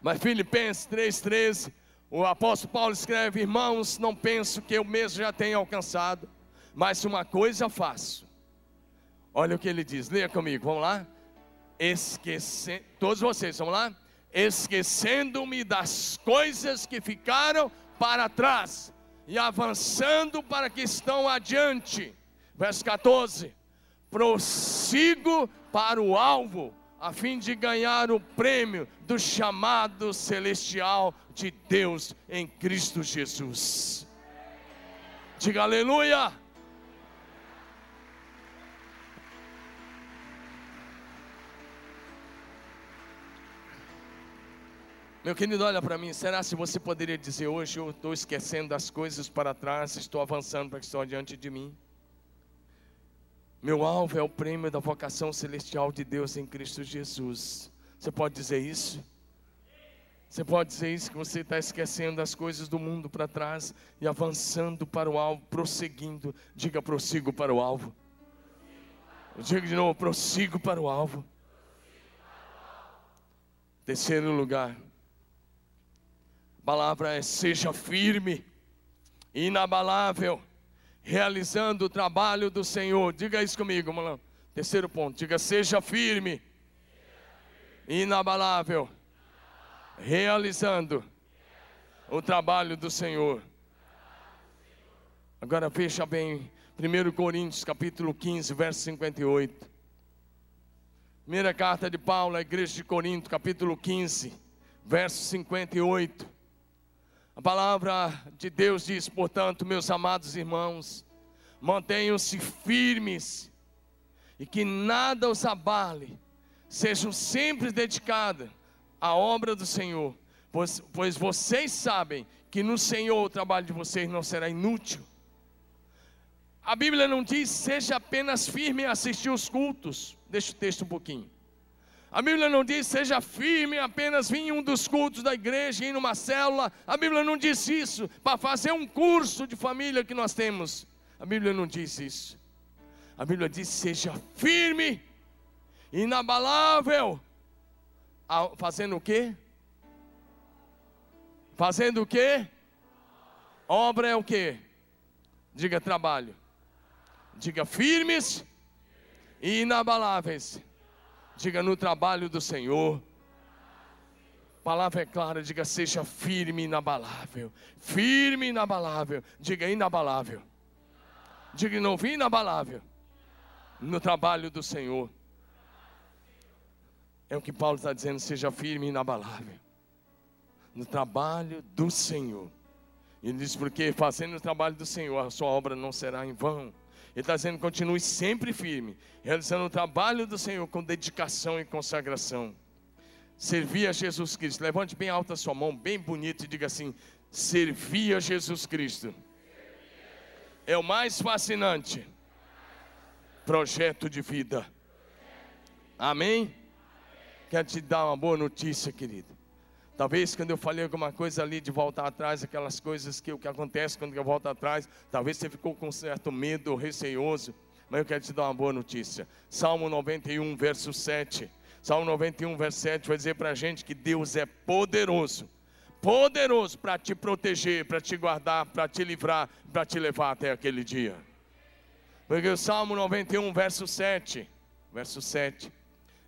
Mas Filipenses 3,13, o apóstolo Paulo escreve: Irmãos, não penso que eu mesmo já tenha alcançado, mas uma coisa faço. Olha o que ele diz, leia comigo, vamos lá? Esquecer, todos vocês, vamos lá? esquecendo-me das coisas que ficaram para trás e avançando para que estão adiante. Verso 14: prossigo para o alvo, a fim de ganhar o prêmio do chamado celestial de Deus em Cristo Jesus. Diga aleluia. Meu querido, olha para mim. Será se você poderia dizer hoje: Eu estou esquecendo das coisas para trás, estou avançando para que estão diante de mim? Meu alvo é o prêmio da vocação celestial de Deus em Cristo Jesus. Você pode dizer isso? Você pode dizer isso que você está esquecendo as coisas do mundo para trás e avançando para o alvo, prosseguindo. Diga prossigo para o alvo. Diga de novo, prossigo para o alvo. Terceiro lugar. A palavra é seja firme, inabalável, realizando o trabalho do Senhor. Diga isso comigo, Malão. Terceiro ponto. Diga seja firme, inabalável realizando o trabalho do Senhor. Agora veja bem, 1 Coríntios capítulo 15, verso 58. Primeira carta de Paulo à igreja de Corinto, capítulo 15, verso 58. A palavra de Deus diz, portanto, meus amados irmãos, mantenham-se firmes e que nada os abale, sejam sempre dedicados a obra do Senhor, pois, pois vocês sabem que no Senhor o trabalho de vocês não será inútil. A Bíblia não diz seja apenas firme em assistir os cultos. Deixa o texto um pouquinho. A Bíblia não diz seja firme apenas vir em um dos cultos da igreja, ir numa célula. A Bíblia não diz isso para fazer um curso de família que nós temos. A Bíblia não diz isso. A Bíblia diz seja firme, inabalável, fazendo o quê? Fazendo o quê? Obra é o quê? Diga trabalho. Diga firmes e inabaláveis. Diga no trabalho do Senhor. Palavra é clara, diga seja firme e inabalável. Firme e inabalável. Diga inabalável. Diga não inabalável. No trabalho do Senhor. É o que Paulo está dizendo: seja firme e inabalável no trabalho do Senhor. Ele diz: porque fazendo o trabalho do Senhor, a sua obra não será em vão. Ele está dizendo: continue sempre firme, realizando o trabalho do Senhor com dedicação e consagração. Servir a Jesus Cristo. Levante bem alta a sua mão, bem bonito, e diga assim: servir a Jesus Cristo. É o mais fascinante projeto de vida. Amém? Quero te dar uma boa notícia, querido. Talvez quando eu falei alguma coisa ali de voltar atrás, aquelas coisas que o que acontece quando eu volto atrás, talvez você ficou com certo medo, receoso, mas eu quero te dar uma boa notícia. Salmo 91, verso 7. Salmo 91, verso 7 vai dizer para a gente que Deus é poderoso, poderoso para te proteger, para te guardar, para te livrar, para te levar até aquele dia. Porque o Salmo 91, verso 7, verso 7,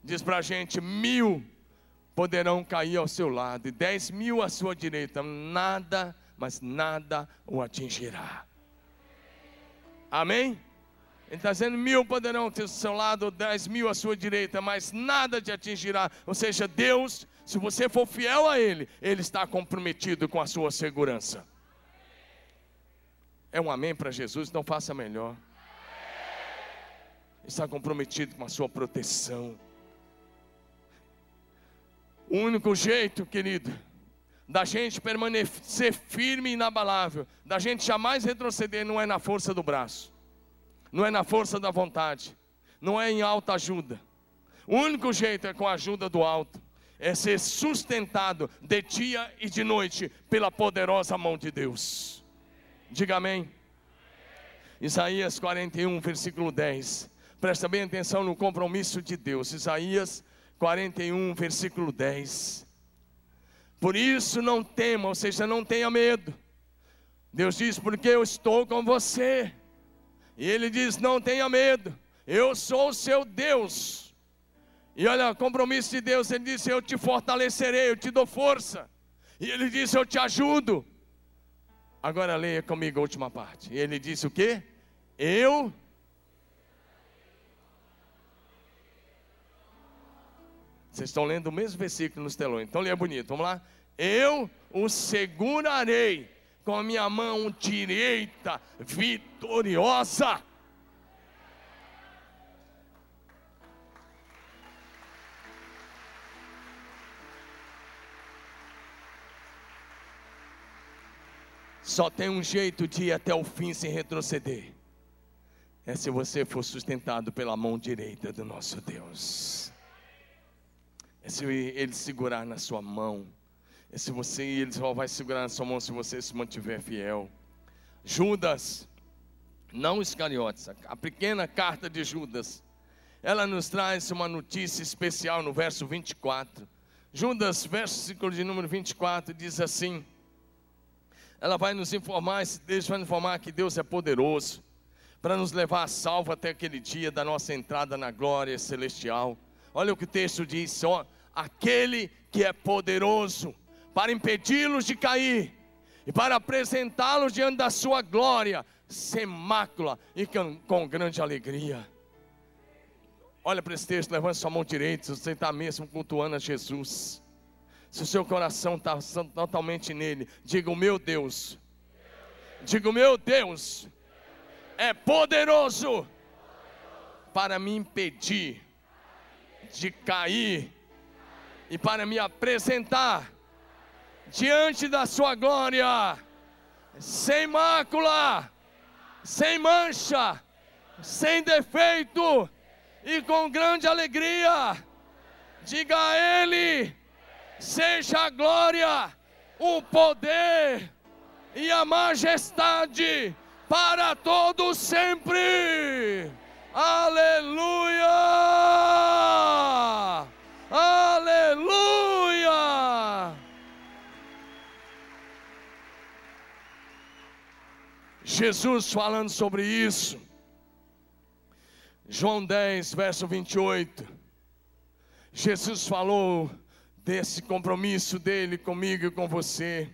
diz para a gente: mil poderão cair ao seu lado e dez mil à sua direita, nada, mas nada o atingirá. Amém? Ele está dizendo: mil poderão ter ao seu lado, dez mil à sua direita, mas nada te atingirá. Ou seja, Deus, se você for fiel a Ele, Ele está comprometido com a sua segurança. É um amém para Jesus, não faça melhor. Está comprometido com a sua proteção. O único jeito, querido, da gente permanecer firme e inabalável, da gente jamais retroceder, não é na força do braço, não é na força da vontade, não é em alta ajuda. O único jeito é com a ajuda do alto, é ser sustentado de dia e de noite pela poderosa mão de Deus. Diga amém. Isaías 41, versículo 10. Presta bem atenção no compromisso de Deus. Isaías 41, versículo 10. Por isso não tema, ou seja, não tenha medo. Deus diz: Porque eu estou com você. E Ele diz: Não tenha medo, eu sou o seu Deus. E olha, compromisso de Deus, Ele disse: Eu te fortalecerei, eu te dou força. E Ele disse: Eu te ajudo. Agora leia comigo a última parte. E Ele disse o que? Eu Vocês estão lendo o mesmo versículo nos telões, então lê bonito. Vamos lá? Eu o segurarei com a minha mão direita vitoriosa. Só tem um jeito de ir até o fim sem retroceder. É se você for sustentado pela mão direita do nosso Deus é se ele segurar na sua mão, é se você, ele só vai segurar na sua mão se você se mantiver fiel. Judas, não Iscariotes, a pequena carta de Judas, ela nos traz uma notícia especial no verso 24. Judas, versículo de número 24, diz assim: ela vai nos informar, esse vai nos informar que Deus é poderoso para nos levar a salvo até aquele dia da nossa entrada na glória celestial. Olha o que o texto diz: ó, aquele que é poderoso para impedi-los de cair e para apresentá-los diante da sua glória, sem mácula e com, grande alegria. Olha para esse texto, levante sua mão direita, se você está mesmo cultuando a Jesus. Se o seu coração está totalmente nele, diga: O meu Deus, diga: O meu Deus é poderoso para me impedir de cair e para me apresentar diante da Sua glória, sem mácula, sem mancha, sem defeito e com grande alegria. Diga a Ele seja a glória, o poder e a majestade para todos sempre. Aleluia! Aleluia! Jesus falando sobre isso. João 10, verso 28. Jesus falou desse compromisso dele comigo e com você.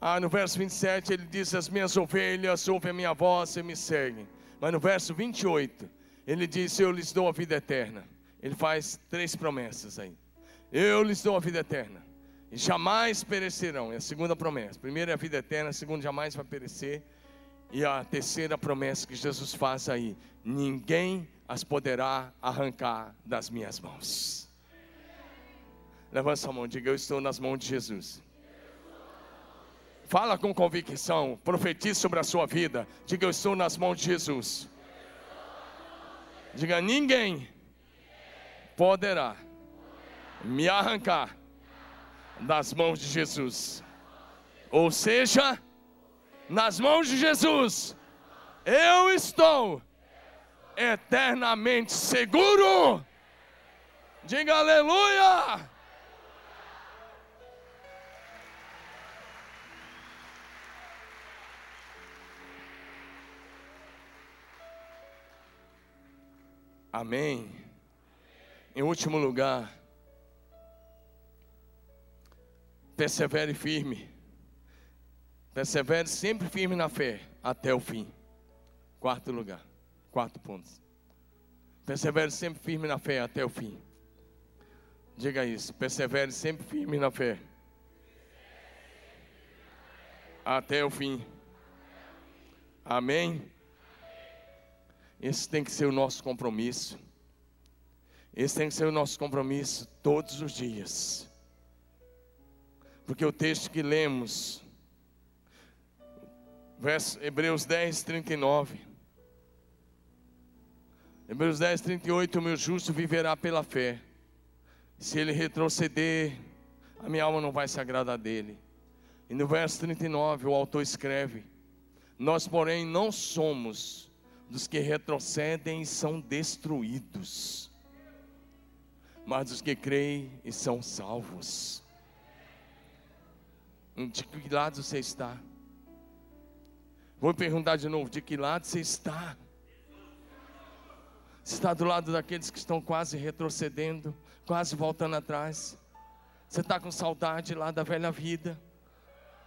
Ah, no verso 27 ele diz: As minhas ovelhas ouvem a minha voz e me seguem. Mas no verso 28 ele diz: Eu lhes dou a vida eterna. Ele faz três promessas aí. Eu lhes dou a vida eterna. E jamais perecerão. É a segunda promessa. Primeira é a vida eterna, a segunda jamais vai perecer. E a terceira promessa que Jesus faz aí: ninguém as poderá arrancar das minhas mãos. Levanta sua mão, diga: Eu estou nas mãos de Jesus. Fala com convicção, profetize sobre a sua vida. Diga: Eu estou nas mãos de Jesus. Diga: Ninguém poderá me arrancar das mãos de Jesus. Ou seja, nas mãos de Jesus, eu estou eternamente seguro. Diga aleluia. Amém. Em último lugar, persevere firme. Persevere sempre firme na fé, até o fim. Quarto lugar, quarto ponto. Persevere sempre firme na fé, até o fim. Diga isso, persevere sempre firme na fé. Até o fim. Amém. Esse tem que ser o nosso compromisso. Esse tem que ser o nosso compromisso todos os dias. Porque o texto que lemos, verso, Hebreus 10, 39. Hebreus 10, 38, o meu justo viverá pela fé. Se ele retroceder, a minha alma não vai se agradar dele. E no verso 39, o autor escreve: Nós, porém, não somos dos que retrocedem são destruídos, mas dos que creem e são salvos. De que lado você está? Vou perguntar de novo: de que lado você está? Você está do lado daqueles que estão quase retrocedendo, quase voltando atrás. Você está com saudade lá da velha vida,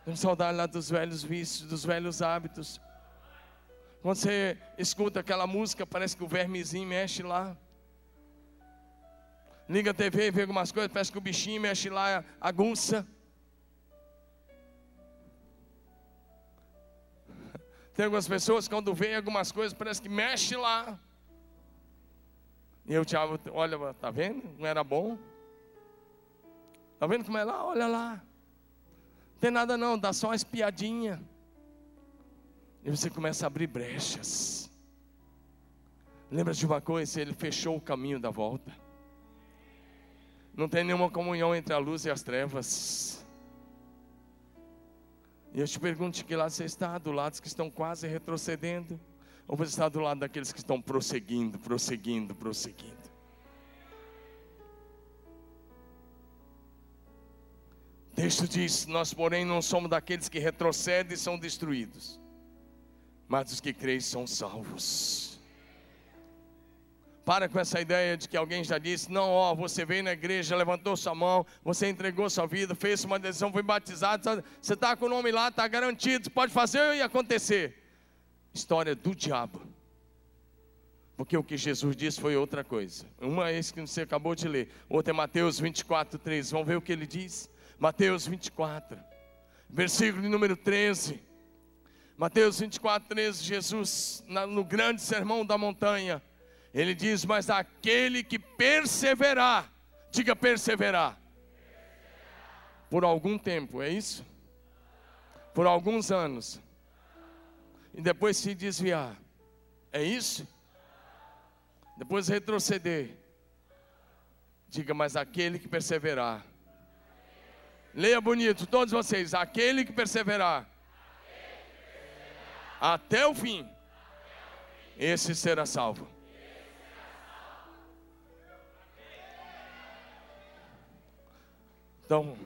com saudade lá dos velhos vícios, dos velhos hábitos. Quando você escuta aquela música, parece que o vermezinho mexe lá. Liga a TV vê algumas coisas, parece que o bichinho mexe lá, agunça. Tem algumas pessoas, quando vê algumas coisas, parece que mexe lá. E eu te olha, tá vendo? Não era bom? Tá vendo como é lá? Olha lá. Não tem nada não, dá só uma espiadinha. E você começa a abrir brechas. Lembra de uma coisa? Ele fechou o caminho da volta. Não tem nenhuma comunhão entre a luz e as trevas. E eu te pergunto que lado você está? Do lado que estão quase retrocedendo? Ou você está do lado daqueles que estão prosseguindo, prosseguindo, prosseguindo? O texto diz: Nós, porém, não somos daqueles que retrocedem e são destruídos, mas os que creem são salvos. Para com essa ideia de que alguém já disse: não, ó, você veio na igreja, levantou sua mão, você entregou sua vida, fez uma decisão, foi batizado, você está com o nome lá, está garantido, pode fazer e acontecer. História do diabo. Porque o que Jesus disse foi outra coisa. Uma é esse que você acabou de ler, outra é Mateus 24, 13. Vamos ver o que ele diz? Mateus 24, versículo número 13. Mateus 24, 13, Jesus, no grande sermão da montanha, ele diz: Mas aquele que perseverar, diga perseverar, por algum tempo, é isso? Por alguns anos, e depois se desviar, é isso? Depois retroceder, diga: Mas aquele que perseverar, leia bonito, todos vocês: aquele que perseverar, até o fim, esse será salvo. Então,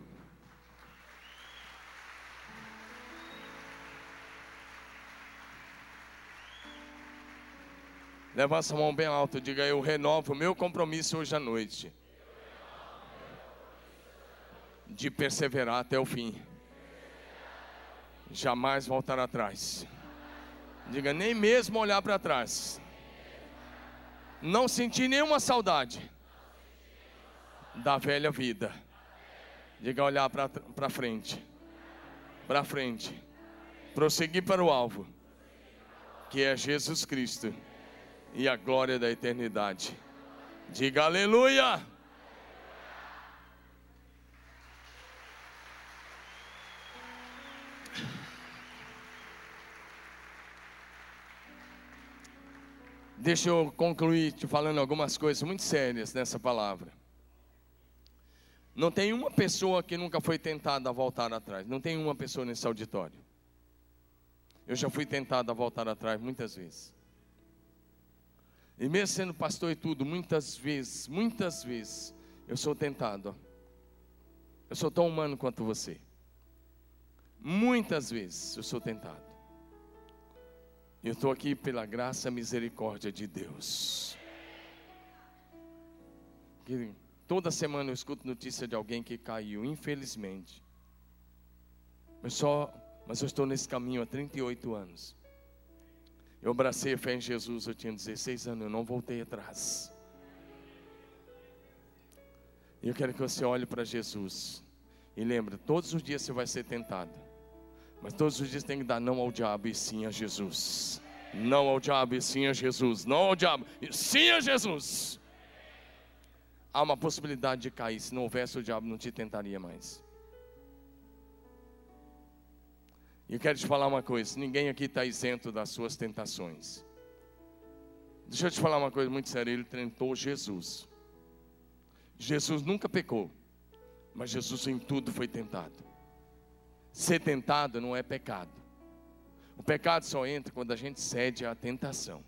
levanta a mão bem alto, diga eu renovo o meu compromisso hoje à noite de perseverar até o fim. Jamais voltar atrás. Diga nem mesmo olhar para trás. Não sentir nenhuma saudade da velha vida Diga olhar para frente. Para frente. Prosseguir para o alvo. Que é Jesus Cristo. E a glória da eternidade. Diga aleluia. Deixa eu concluir te falando algumas coisas muito sérias nessa palavra. Não tem uma pessoa que nunca foi tentada a voltar atrás. Não tem uma pessoa nesse auditório. Eu já fui tentado a voltar atrás muitas vezes. E mesmo sendo pastor e tudo, muitas vezes, muitas vezes, eu sou tentado. Eu sou tão humano quanto você. Muitas vezes eu sou tentado. Eu estou aqui pela graça e misericórdia de Deus. Toda semana eu escuto notícia de alguém que caiu, infelizmente. Mas só, mas eu estou nesse caminho há 38 anos. Eu abracei a fé em Jesus, eu tinha 16 anos, eu não voltei atrás. E eu quero que você olhe para Jesus e lembre, todos os dias você vai ser tentado. Mas todos os dias tem que dar não ao diabo e sim a Jesus. Não ao diabo e sim a Jesus. Não ao diabo e sim a Jesus há uma possibilidade de cair. Se não houvesse, o diabo não te tentaria mais. E eu quero te falar uma coisa: ninguém aqui está isento das suas tentações. Deixa eu te falar uma coisa muito séria: ele tentou Jesus. Jesus nunca pecou, mas Jesus em tudo foi tentado. Ser tentado não é pecado. O pecado só entra quando a gente cede à tentação.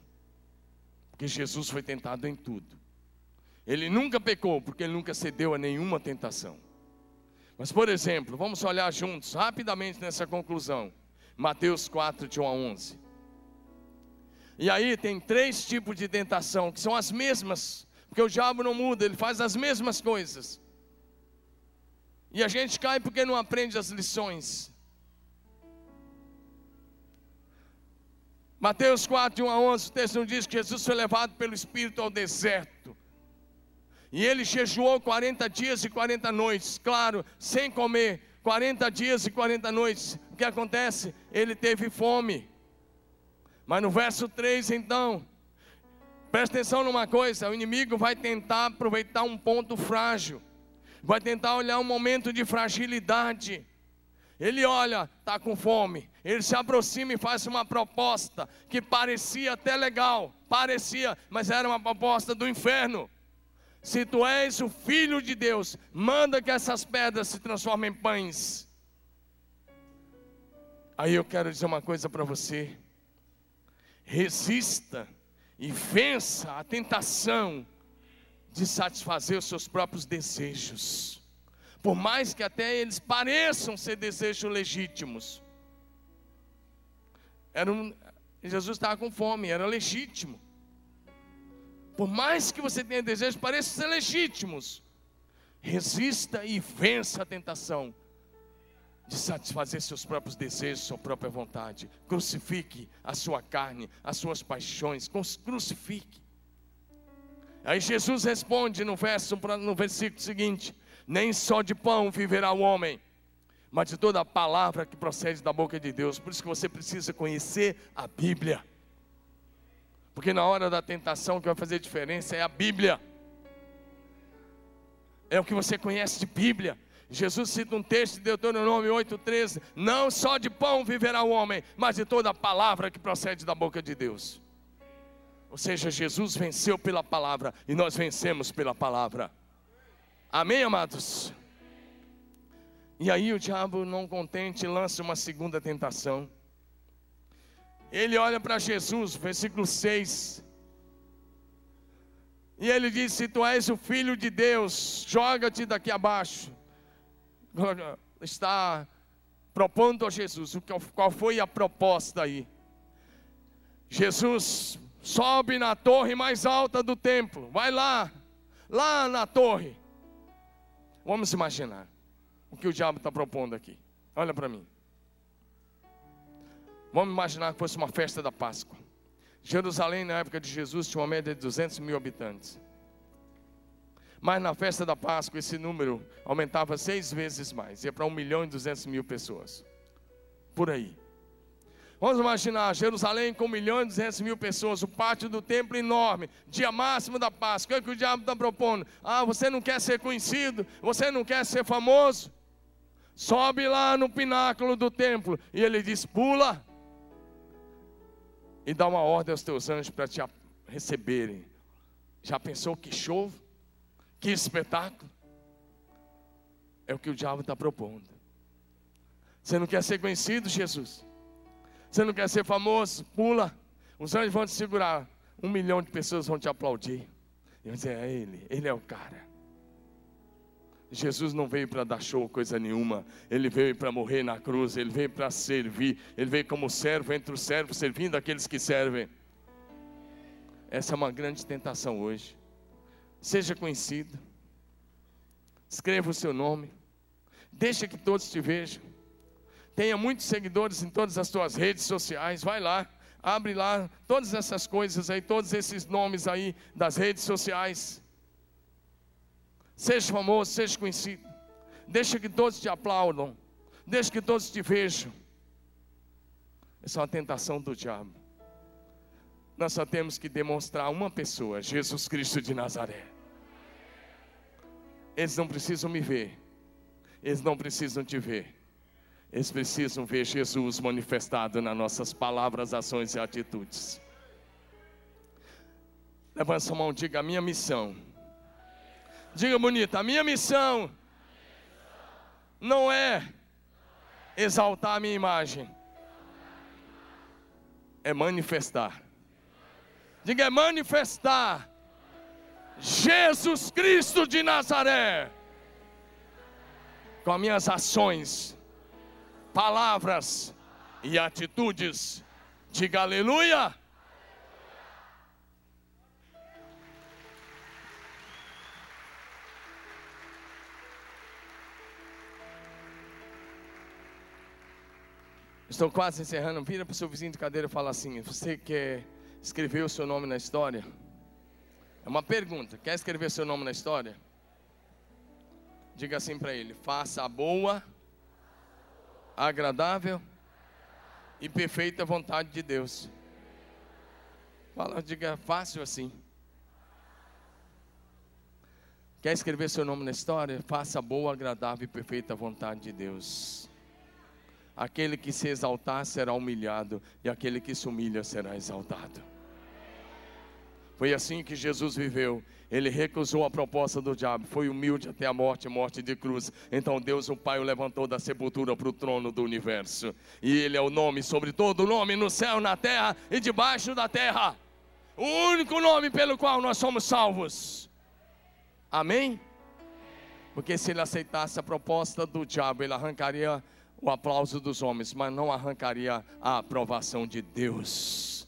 Porque Jesus foi tentado em tudo. Ele nunca pecou, porque ele nunca cedeu a nenhuma tentação. Mas, por exemplo, vamos olhar juntos, rapidamente nessa conclusão. Mateus 4, de 1 a 11. E aí tem três tipos de tentação, que são as mesmas, porque o diabo não muda, ele faz as mesmas coisas. E a gente cai porque não aprende as lições. Mateus 4, de 1 a 11, o texto diz que Jesus foi levado pelo Espírito ao deserto e ele jejuou 40 dias e 40 noites, claro, sem comer, 40 dias e 40 noites. O que acontece? Ele teve fome. Mas no verso 3, então, presta atenção numa coisa: o inimigo vai tentar aproveitar um ponto frágil, vai tentar olhar um momento de fragilidade. Ele olha, está com fome, ele se aproxima e faz uma proposta que parecia até legal, parecia, mas era uma proposta do inferno. Se tu és o filho de Deus, manda que essas pedras se transformem em pães. Aí eu quero dizer uma coisa para você. Resista e vença a tentação de satisfazer os seus próprios desejos. Por mais que até eles pareçam ser desejos legítimos. Era um, Jesus estava com fome, era legítimo. Por mais que você tenha desejos, pareçam ser legítimos. Resista e vença a tentação de satisfazer seus próprios desejos, sua própria vontade. Crucifique a sua carne, as suas paixões. Crucifique. Aí Jesus responde no verso no versículo seguinte: Nem só de pão viverá o homem, mas de toda a palavra que procede da boca de Deus. Por isso que você precisa conhecer a Bíblia. Porque na hora da tentação o que vai fazer diferença é a Bíblia. É o que você conhece de Bíblia. Jesus cita um texto de Deuteronômio 8,13: Não só de pão viverá o homem, mas de toda a palavra que procede da boca de Deus. Ou seja, Jesus venceu pela palavra e nós vencemos pela palavra. Amém, amados? E aí o diabo, não contente, lança uma segunda tentação. Ele olha para Jesus, versículo 6. E ele diz: Se tu és o filho de Deus, joga-te daqui abaixo. Está propondo a Jesus. Qual foi a proposta aí? Jesus sobe na torre mais alta do templo, vai lá, lá na torre. Vamos imaginar o que o diabo está propondo aqui. Olha para mim. Vamos imaginar que fosse uma festa da Páscoa. Jerusalém, na época de Jesus, tinha uma média de 200 mil habitantes. Mas na festa da Páscoa, esse número aumentava seis vezes mais, ia para 1 milhão e 200 mil pessoas. Por aí. Vamos imaginar Jerusalém com 1 milhão e 200 mil pessoas, o pátio do templo enorme, dia máximo da Páscoa. O que, é que o diabo está propondo? Ah, você não quer ser conhecido, você não quer ser famoso? Sobe lá no pináculo do templo. E ele diz: pula. E dá uma ordem aos teus anjos para te receberem. Já pensou que show? Que espetáculo? É o que o diabo está propondo. Você não quer ser conhecido, Jesus? Você não quer ser famoso? Pula. Os anjos vão te segurar. Um milhão de pessoas vão te aplaudir. E vão dizer: é ele, ele é o cara. Jesus não veio para dar show, coisa nenhuma. Ele veio para morrer na cruz. Ele veio para servir. Ele veio como servo entre os servos, servindo aqueles que servem. Essa é uma grande tentação hoje. Seja conhecido. Escreva o seu nome. Deixa que todos te vejam tenha muitos seguidores em todas as suas redes sociais, vai lá, abre lá todas essas coisas aí, todos esses nomes aí das redes sociais. Seja famoso, seja conhecido. Deixa que todos te aplaudam. Deixa que todos te vejam. Essa é uma tentação do diabo. Nós só temos que demonstrar uma pessoa, Jesus Cristo de Nazaré. Eles não precisam me ver. Eles não precisam te ver. Eles precisam ver Jesus manifestado nas nossas palavras, ações e atitudes. Levanta sua mão, diga a minha missão. Diga bonita, a minha missão não é exaltar a minha imagem, é manifestar. Diga, é manifestar Jesus Cristo de Nazaré com as minhas ações palavras e atitudes. Diga aleluia. Estou quase encerrando. Vira para o seu vizinho de cadeira e fala assim: Você quer escrever o seu nome na história? É uma pergunta. Quer escrever seu nome na história? Diga assim para ele: Faça a boa agradável e perfeita vontade de Deus. Fala, diga fácil assim. Quer escrever seu nome na história? Faça boa, agradável e perfeita vontade de Deus. Aquele que se exaltar será humilhado, e aquele que se humilha será exaltado. Foi assim que Jesus viveu. Ele recusou a proposta do diabo, foi humilde até a morte morte de cruz. Então Deus, o Pai, o levantou da sepultura para o trono do universo. E Ele é o nome sobre todo nome no céu, na terra e debaixo da terra. O único nome pelo qual nós somos salvos. Amém? Porque se ele aceitasse a proposta do diabo, ele arrancaria o aplauso dos homens, mas não arrancaria a aprovação de Deus.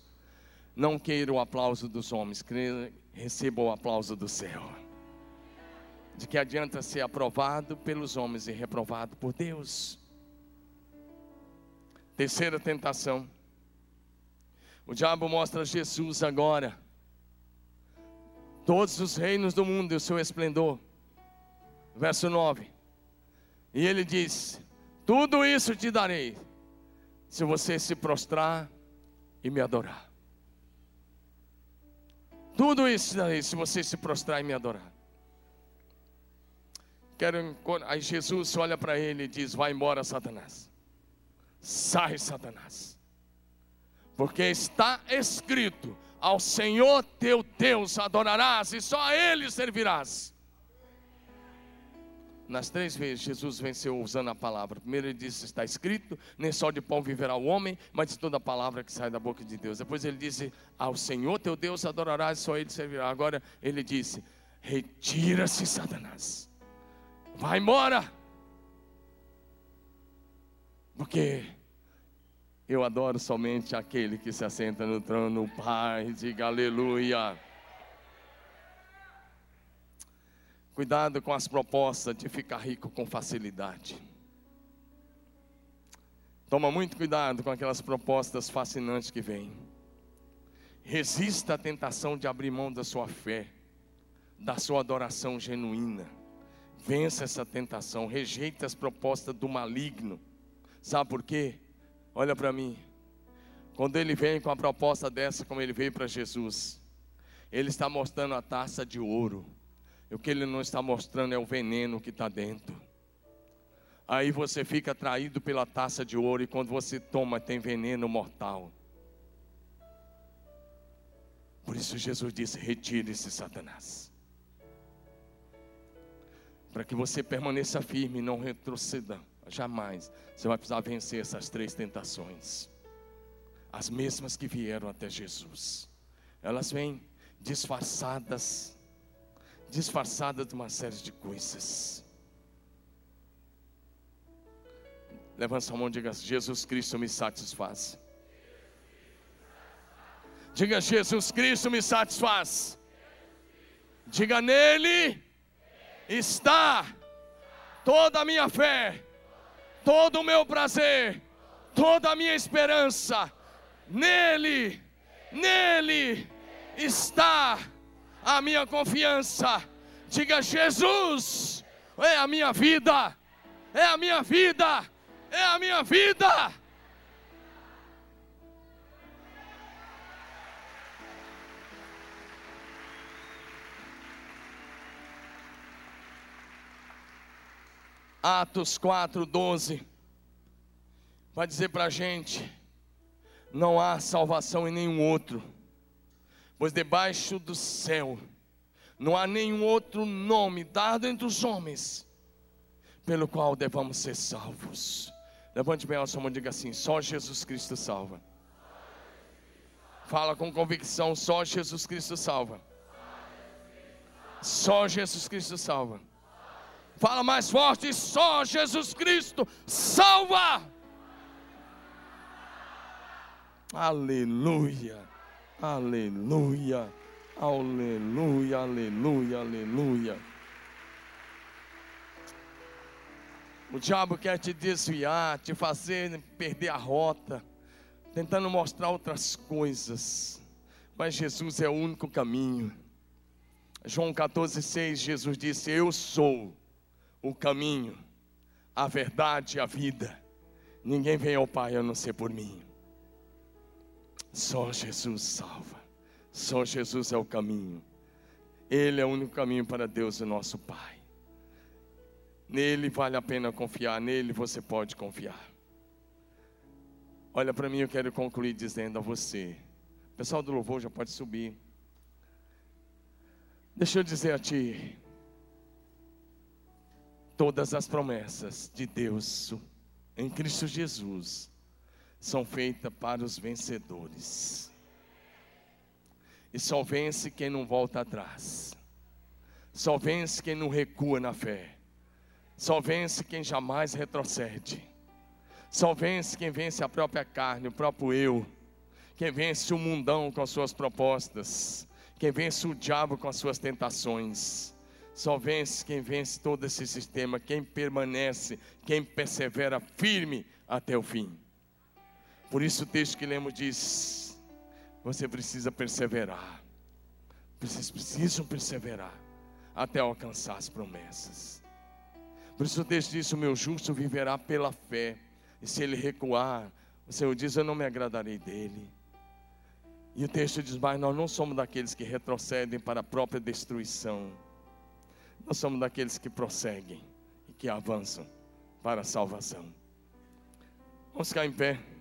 Não queira o aplauso dos homens, receba o aplauso do céu. De que adianta ser aprovado pelos homens e reprovado por Deus. Terceira tentação. O diabo mostra Jesus agora. Todos os reinos do mundo e o seu esplendor. Verso 9. E ele diz: Tudo isso te darei, se você se prostrar e me adorar. Tudo isso daí, se você se prostrar e me adorar. Quero, aí Jesus olha para ele e diz: Vai embora, Satanás. Sai, Satanás. Porque está escrito: Ao Senhor teu Deus adorarás e só a Ele servirás. Nas três vezes Jesus venceu usando a palavra. Primeiro ele disse: Está escrito, nem só de pão viverá o homem, mas de toda a palavra que sai da boca de Deus. Depois ele disse: Ao Senhor teu Deus adorarás, só ele servirá. Agora ele disse: Retira-se, Satanás. Vai embora. Porque eu adoro somente aquele que se assenta no trono, Pai. Diga aleluia. Cuidado com as propostas de ficar rico com facilidade. Toma muito cuidado com aquelas propostas fascinantes que vêm. Resista à tentação de abrir mão da sua fé, da sua adoração genuína. Vença essa tentação, rejeite as propostas do maligno. Sabe por quê? Olha para mim. Quando ele vem com a proposta dessa, como ele veio para Jesus, ele está mostrando a taça de ouro o que ele não está mostrando é o veneno que está dentro. Aí você fica atraído pela taça de ouro e quando você toma tem veneno mortal. Por isso Jesus disse: retire-se, Satanás. Para que você permaneça firme e não retroceda jamais. Você vai precisar vencer essas três tentações. As mesmas que vieram até Jesus. Elas vêm disfarçadas disfarçada de uma série de coisas. Levanta sua mão e diga: Jesus Cristo me satisfaz. Diga: Jesus Cristo me satisfaz. Diga: Nele está toda a minha fé, todo o meu prazer, toda a minha esperança. Nele, nele está a minha confiança. Diga: Jesus é a minha vida, é a minha vida, é a minha vida. Atos 4, 12, vai dizer para a gente: não há salvação em nenhum outro pois debaixo do céu não há nenhum outro nome dado entre os homens pelo qual devamos ser salvos. Levante bem a sua mão e diga assim: só Jesus Cristo salva. Fala com convicção: só Jesus Cristo salva. Só Jesus Cristo salva. Fala mais forte: só Jesus Cristo salva. Aleluia. Aleluia, aleluia, aleluia, aleluia. O diabo quer te desviar, te fazer perder a rota, tentando mostrar outras coisas, mas Jesus é o único caminho. João 14,6, Jesus disse: Eu sou o caminho, a verdade e a vida. Ninguém vem ao Pai a não ser por mim. Só Jesus salva. Só Jesus é o caminho. Ele é o único caminho para Deus, o nosso Pai. Nele vale a pena confiar, nele você pode confiar. Olha para mim, eu quero concluir dizendo a você. O pessoal do louvor já pode subir. Deixa eu dizer a ti, todas as promessas de Deus em Cristo Jesus são feitas para os vencedores. E só vence quem não volta atrás. Só vence quem não recua na fé. Só vence quem jamais retrocede. Só vence quem vence a própria carne, o próprio eu. Quem vence o mundão com as suas propostas. Quem vence o diabo com as suas tentações. Só vence quem vence todo esse sistema, quem permanece, quem persevera firme até o fim. Por isso o texto que lemos diz: você precisa perseverar. Vocês precisam perseverar até alcançar as promessas. Por isso o texto diz: o meu justo viverá pela fé. E se ele recuar, o Senhor diz: Eu não me agradarei dele. E o texto diz: Mas nós não somos daqueles que retrocedem para a própria destruição. Nós somos daqueles que prosseguem e que avançam para a salvação. Vamos ficar em pé.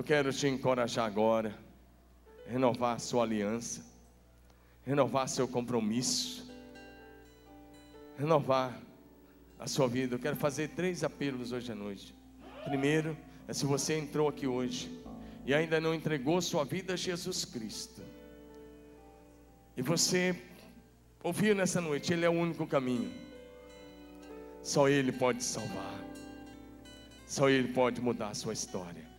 Eu quero te encorajar agora, renovar a sua aliança, renovar seu compromisso, renovar a sua vida. Eu quero fazer três apelos hoje à noite. Primeiro, é se você entrou aqui hoje e ainda não entregou sua vida a Jesus Cristo. E você ouviu nessa noite, Ele é o único caminho. Só Ele pode salvar. Só Ele pode mudar a sua história.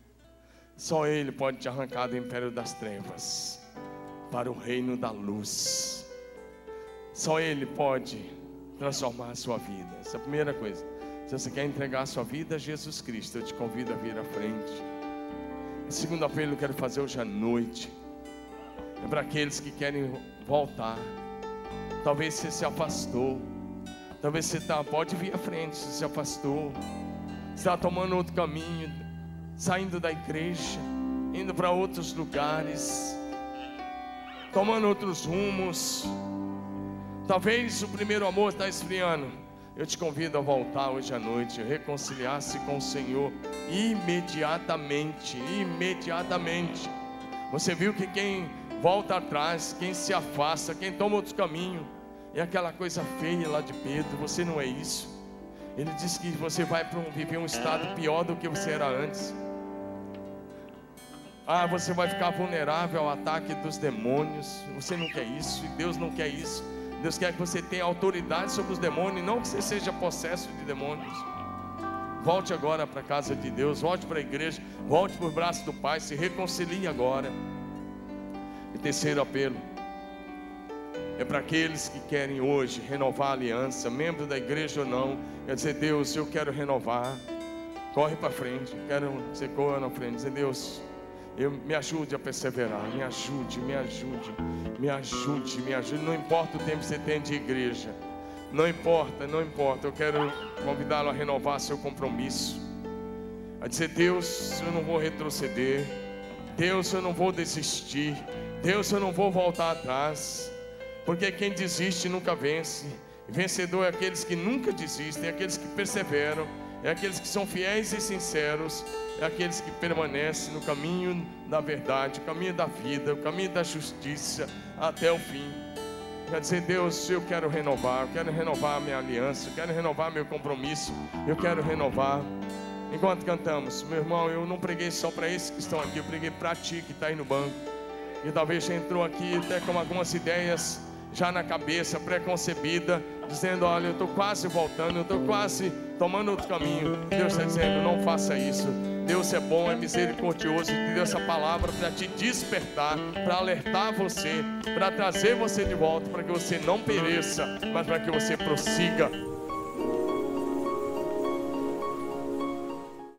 Só Ele pode te arrancar do império das trevas para o reino da luz. Só Ele pode transformar a sua vida. Essa é a primeira coisa. Se você quer entregar a sua vida a Jesus Cristo, eu te convido a vir à frente. A segunda apelo eu quero fazer hoje à noite. É para aqueles que querem voltar. Talvez você se afastou. Talvez você tá, pode vir à frente, você se afastou. Está tomando outro caminho, saindo da igreja, indo para outros lugares, tomando outros rumos. Talvez o primeiro amor está esfriando. Eu te convido a voltar hoje à noite, reconciliar-se com o Senhor imediatamente, imediatamente. Você viu que quem volta atrás, quem se afasta, quem toma outro caminho, é aquela coisa feia lá de Pedro. Você não é isso. Ele diz que você vai viver um estado pior do que você era antes. Ah, você vai ficar vulnerável ao ataque dos demônios. Você não quer isso, e Deus não quer isso. Deus quer que você tenha autoridade sobre os demônios, não que você seja possesso de demônios. Volte agora para a casa de Deus, volte para a igreja, volte para o braço do Pai, se reconcilie agora. E terceiro apelo é para aqueles que querem hoje renovar a aliança, membro da igreja ou não, quer dizer, Deus, eu quero renovar. Corre para frente, quero que você corra na frente, dizer, Deus, eu, me ajude a perseverar, me ajude, me ajude, me ajude, me ajude. Não importa o tempo que você tem de igreja, não importa, não importa. Eu quero convidá-lo a renovar seu compromisso, a dizer: Deus, eu não vou retroceder, Deus, eu não vou desistir, Deus, eu não vou voltar atrás, porque quem desiste nunca vence. Vencedor é aqueles que nunca desistem, é aqueles que perseveram, é aqueles que são fiéis e sinceros é aqueles que permanecem no caminho da verdade, o caminho da vida, o caminho da justiça até o fim. Quer dizer, Deus, eu quero renovar, eu quero renovar a minha aliança, eu quero renovar meu compromisso, eu quero renovar. Enquanto cantamos, meu irmão, eu não preguei só para esses que estão aqui, eu preguei para ti que está aí no banco. E talvez já entrou aqui até com algumas ideias já na cabeça, preconcebida, dizendo: Olha, eu estou quase voltando, eu estou quase tomando outro caminho. Deus está dizendo: Não faça isso. Deus é bom, é misericordioso, te deu essa palavra para te despertar, para alertar você, para trazer você de volta, para que você não pereça, mas para que você prossiga